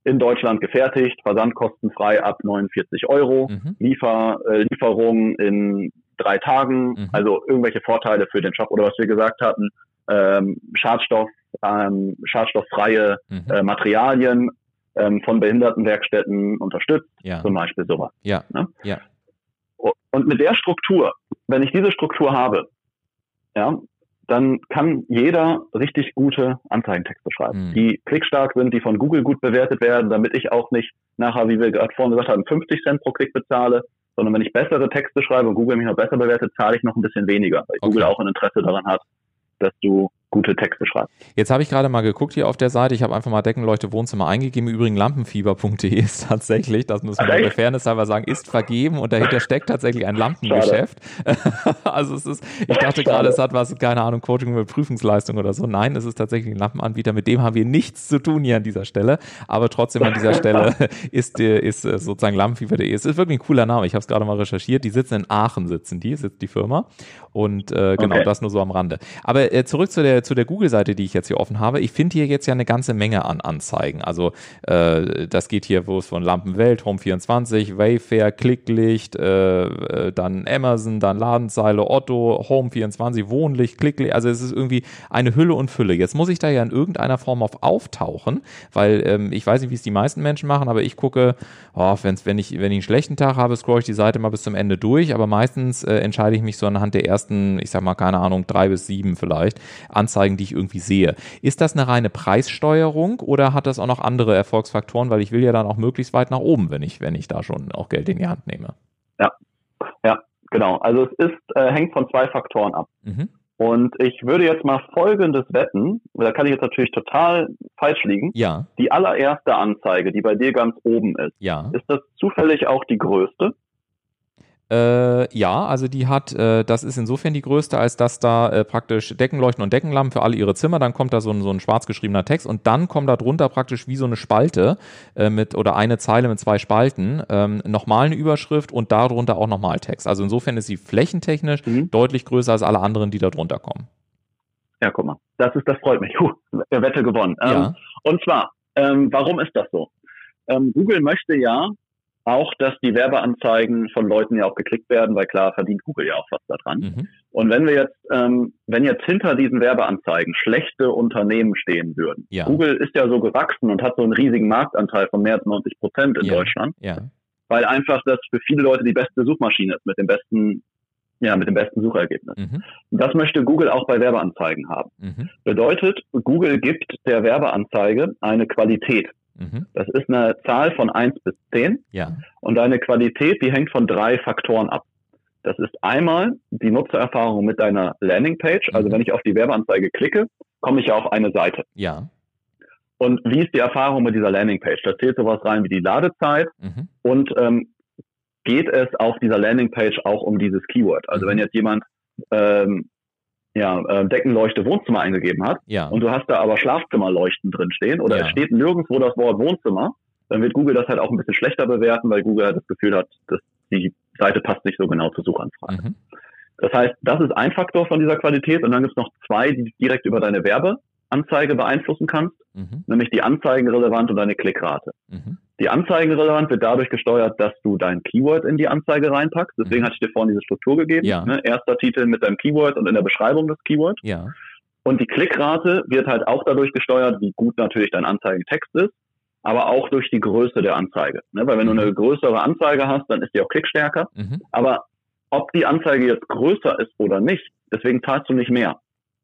in Deutschland gefertigt, versandkostenfrei ab 49 Euro, Mhm. Liefer, äh, Lieferung in drei Tagen, Mhm. also irgendwelche Vorteile für den Shop oder was wir gesagt hatten, ähm, Schadstoff, ähm, schadstofffreie Mhm. äh, Materialien ähm, von Behindertenwerkstätten unterstützt, Ja, zum Beispiel sowas. ja, Ne? ja. Und mit der Struktur, wenn ich diese Struktur habe, ja, dann kann jeder richtig gute Anzeigentexte schreiben, Mhm. die klickstark sind, die von Google gut bewertet werden, damit ich auch nicht nachher, wie wir gerade vorhin gesagt haben, 50 Cent pro Klick bezahle, sondern wenn ich bessere Texte schreibe und Google mich noch besser bewertet, zahle ich noch ein bisschen weniger, weil Okay. Google auch ein Interesse daran hat, dass du gute Texte schreibst. Jetzt habe ich gerade mal geguckt hier auf der Seite. Ich habe einfach mal Deckenleuchte Wohnzimmer eingegeben. Übrigens lampenfieber.de ist tatsächlich, das müssen wir der echt? Fairness halber sagen, ist vergeben und dahinter steckt tatsächlich ein Lampengeschäft. also es ist, ich dachte gerade, es hat was, keine Ahnung, Coaching über Prüfungsleistung oder so. Nein, es ist tatsächlich ein Lampenanbieter. Mit dem haben wir nichts zu tun hier an dieser Stelle. Aber trotzdem an dieser Stelle ist, ist äh, sozusagen lampenfieber.de. Es ist wirklich ein cooler Name. Ich habe es gerade mal recherchiert. Die sitzen in Aachen, sitzen die, sitzt die Firma. Und äh, genau, Okay. das nur so am Rande. Aber äh, zurück zu der, zu der Google-Seite, die ich jetzt hier offen habe. Ich finde hier jetzt ja eine ganze Menge an Anzeigen. Also äh, das geht hier, wo es von Lampenwelt, Home24, Wayfair, Klicklicht, äh, äh, dann Amazon, dann Ladenzeile, Otto, Home24, Wohnlicht, Klicklicht. Also es ist irgendwie eine Hülle und Fülle. Jetzt muss ich da ja in irgendeiner Form auf auftauchen, weil ähm, ich weiß nicht, wie es die meisten Menschen machen, aber ich gucke, oh, wenn's, wenn, ich, wenn ich einen schlechten Tag habe, scroll ich die Seite mal bis zum Ende durch, aber meistens äh, entscheide ich mich so anhand der ersten, ich sag mal, keine Ahnung, drei bis sieben vielleicht, Anzeigen, die ich irgendwie sehe. Ist das eine reine Preissteuerung oder hat das auch noch andere Erfolgsfaktoren, weil ich will ja dann auch möglichst weit nach oben, wenn ich, wenn ich da schon auch Geld in die Hand nehme. Ja, genau. Also es ist, äh, hängt von zwei Faktoren ab. Mhm. Und ich würde jetzt mal Folgendes wetten, da kann ich jetzt natürlich total falsch liegen. Ja, Die allererste Anzeige, die bei dir ganz oben ist, ja. ist das zufällig auch die größte? Äh, ja, also die hat, äh, das ist insofern die größte, als dass da äh, praktisch Deckenleuchten und Deckenlampen für alle ihre Zimmer, dann kommt da so ein, so ein schwarz geschriebener Text und dann kommt da drunter praktisch wie so eine Spalte äh, mit oder eine Zeile mit zwei Spalten, ähm, nochmal eine Überschrift und darunter auch nochmal Text. Also insofern ist sie flächentechnisch Mhm. deutlich größer als alle anderen, die da drunter kommen. Ja, guck mal. Das ist, das freut mich. Puh, Wette gewonnen. Ähm, Ja. Und zwar, ähm, warum ist das so? Ähm, Google möchte ja auch, dass die Werbeanzeigen von Leuten ja auch geklickt werden, weil klar verdient Google ja auch was daran. Mhm. Und wenn wir jetzt, ähm, wenn jetzt hinter diesen Werbeanzeigen schlechte Unternehmen stehen würden, Ja. Google ist ja so gewachsen und hat so einen riesigen Marktanteil von mehr als 90 Prozent in Ja. Deutschland, Ja. weil einfach das für viele Leute die beste Suchmaschine ist mit dem besten, ja, mit dem besten Suchergebnis. Mhm. Das möchte Google auch bei Werbeanzeigen haben. Mhm. Bedeutet, Google gibt der Werbeanzeige eine Qualität. Mhm. Das ist eine Zahl von 1 bis 10 Ja. und deine Qualität, die hängt von drei Faktoren ab. Das ist einmal die Nutzererfahrung mit deiner Landingpage. Also Mhm. wenn ich auf die Werbeanzeige klicke, komme ich ja auf eine Seite. Ja. Und wie ist die Erfahrung mit dieser Landingpage? Da zählt sowas rein wie die Ladezeit Mhm. und ähm, geht es auf dieser Landingpage auch um dieses Keyword. Also Mhm. wenn jetzt jemand ähm, ja, äh, Deckenleuchte Wohnzimmer eingegeben hat, Ja. und du hast da aber Schlafzimmerleuchten drin stehen oder Ja. es steht nirgendwo das Wort Wohnzimmer, dann wird Google das halt auch ein bisschen schlechter bewerten, weil Google halt das Gefühl hat, dass die Seite passt nicht so genau zur Suchanfrage. Mhm. Das heißt, das ist ein Faktor von dieser Qualität und dann gibt es noch zwei, die du direkt über deine Werbeanzeige beeinflussen kannst, mhm. nämlich die Anzeigenrelevant und deine Klickrate. Mhm. Die Anzeigenrelevant wird dadurch gesteuert, dass du dein Keyword in die Anzeige reinpackst. Deswegen mhm. hatte ich dir vorhin diese Struktur gegeben. Ja. Ne? Erster Titel mit deinem Keyword und in der Beschreibung des Keyword. Ja. Und die Klickrate wird halt auch dadurch gesteuert, wie gut natürlich dein Anzeigentext ist, aber auch durch die Größe der Anzeige. Ne? Weil wenn mhm. du eine größere Anzeige hast, dann ist die auch klickstärker. Mhm. Aber ob die Anzeige jetzt größer ist oder nicht, deswegen zahlst du nicht mehr.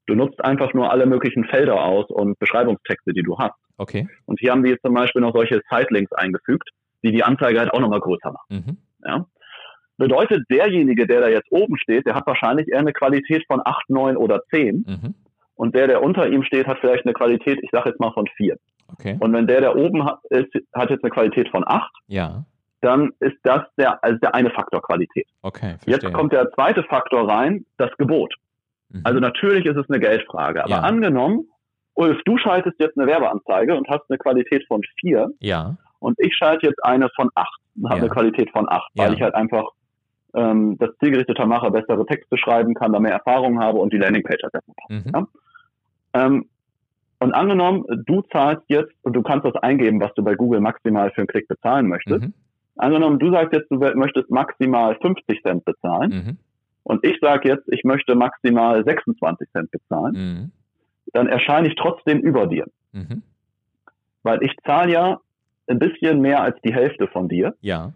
Du nutzt einfach nur alle möglichen Felder aus und Beschreibungstexte, die du hast. Okay. Und hier haben die jetzt zum Beispiel noch solche Sitelinks eingefügt, die die Anzeige halt auch nochmal größer machen. Mhm. Ja? Bedeutet, derjenige, der da jetzt oben steht, der hat wahrscheinlich eher eine Qualität von 8, 9 oder 10. Mhm. Und der, der unter ihm steht, hat vielleicht eine Qualität, ich sage jetzt mal von 4. Okay. Und wenn der, der oben hat, ist, hat jetzt eine Qualität von 8, ja. dann ist das der, also der eine Faktor Qualität. Okay, verstehe. Jetzt kommt der zweite Faktor rein, das Gebot. Mhm. Also natürlich ist es eine Geldfrage. Aber ja. angenommen, Ulf, du schaltest jetzt eine Werbeanzeige und hast eine Qualität von 4. Ja. Und ich schalte jetzt eine von 8 und habe ja. eine Qualität von 8, weil ja. ich halt einfach ähm, das zielgerichteter mache, bessere Texte schreiben kann, da mehr Erfahrung habe und die Landingpage halt besser passt. Mhm. Ja? Ähm, und angenommen, du zahlst jetzt und du kannst das eingeben, was du bei Google maximal für einen Klick bezahlen möchtest. Mhm. Angenommen, du sagst jetzt, du möchtest maximal 50 Cent bezahlen. Mhm. Und ich sage jetzt, ich möchte maximal 26 Cent bezahlen. Mhm. Dann erscheine ich trotzdem über dir. Mhm. Weil ich zahle ja ein bisschen mehr als die Hälfte von dir. Ja.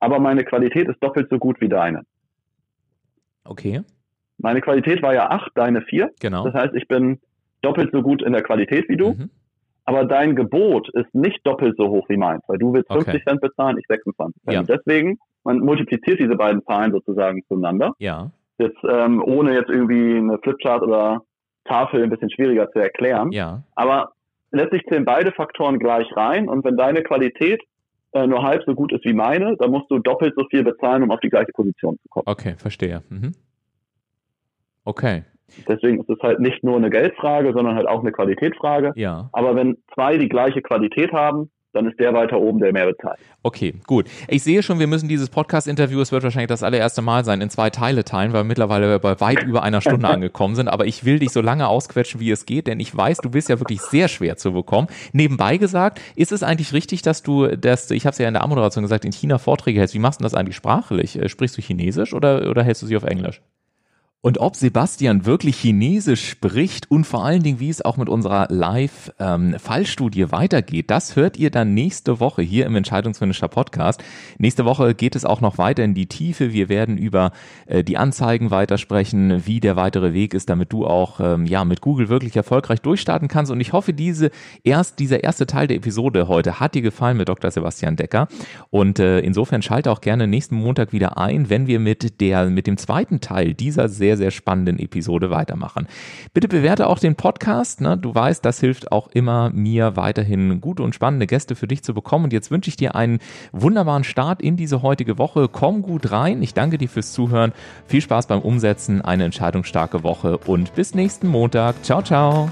Aber meine Qualität ist doppelt so gut wie deine. Okay. Meine Qualität war ja 8, deine 4. Genau. Das heißt, ich bin doppelt so gut in der Qualität wie du. Mhm. Aber dein Gebot ist nicht doppelt so hoch wie meins, weil du willst 50 okay. Cent bezahlen, ich 26 Cent. Ja. Deswegen, man multipliziert diese beiden Zahlen sozusagen zueinander. Ja. Jetzt, ähm, ohne jetzt irgendwie eine Flipchart oder Tafel ein bisschen schwieriger zu erklären. Ja. Aber letztlich zählen beide Faktoren gleich rein und wenn deine Qualität äh, nur halb so gut ist wie meine, dann musst du doppelt so viel bezahlen, um auf die gleiche Position zu kommen. Okay, verstehe. Mhm. Okay. Deswegen ist es halt nicht nur eine Geldfrage, sondern halt auch eine Qualitätsfrage. Ja. Aber wenn zwei die gleiche Qualität haben, dann ist der weiter oben, der mehr bezahlt. Okay, gut. Ich sehe schon, wir müssen dieses Podcast-Interview, es wird wahrscheinlich das allererste Mal sein, in zwei Teile teilen, weil wir mittlerweile bei weit über einer Stunde angekommen sind. Aber ich will dich so lange ausquetschen, wie es geht, denn ich weiß, du bist ja wirklich sehr schwer zu bekommen. Nebenbei gesagt, ist es eigentlich richtig, dass du, dass, ich habe es ja in der Anmoderation gesagt, in China Vorträge hältst. Wie machst du das eigentlich sprachlich? Äh, sprichst du Chinesisch oder, oder hältst du sie auf Englisch? Und ob Sebastian wirklich Chinesisch spricht und vor allen Dingen, wie es auch mit unserer Live-Fallstudie ähm, weitergeht, das hört ihr dann nächste Woche hier im Entscheidungsfinisher Podcast. Nächste Woche geht es auch noch weiter in die Tiefe. Wir werden über äh, die Anzeigen weitersprechen, wie der weitere Weg ist, damit du auch ähm, ja mit Google wirklich erfolgreich durchstarten kannst. Und ich hoffe, diese erst, dieser erste Teil der Episode heute hat dir gefallen mit Dr. Sebastian Decker. Und äh, insofern schalte auch gerne nächsten Montag wieder ein, wenn wir mit der mit dem zweiten Teil dieser sehr sehr, sehr spannenden Episode weitermachen. Bitte bewerte auch den Podcast. Ne? Du weißt, das hilft auch immer mir weiterhin gute und spannende Gäste für dich zu bekommen. Und jetzt wünsche ich dir einen wunderbaren Start in diese heutige Woche. Komm gut rein. Ich danke dir fürs Zuhören. Viel Spaß beim Umsetzen. Eine entscheidungsstarke Woche und bis nächsten Montag. Ciao, ciao.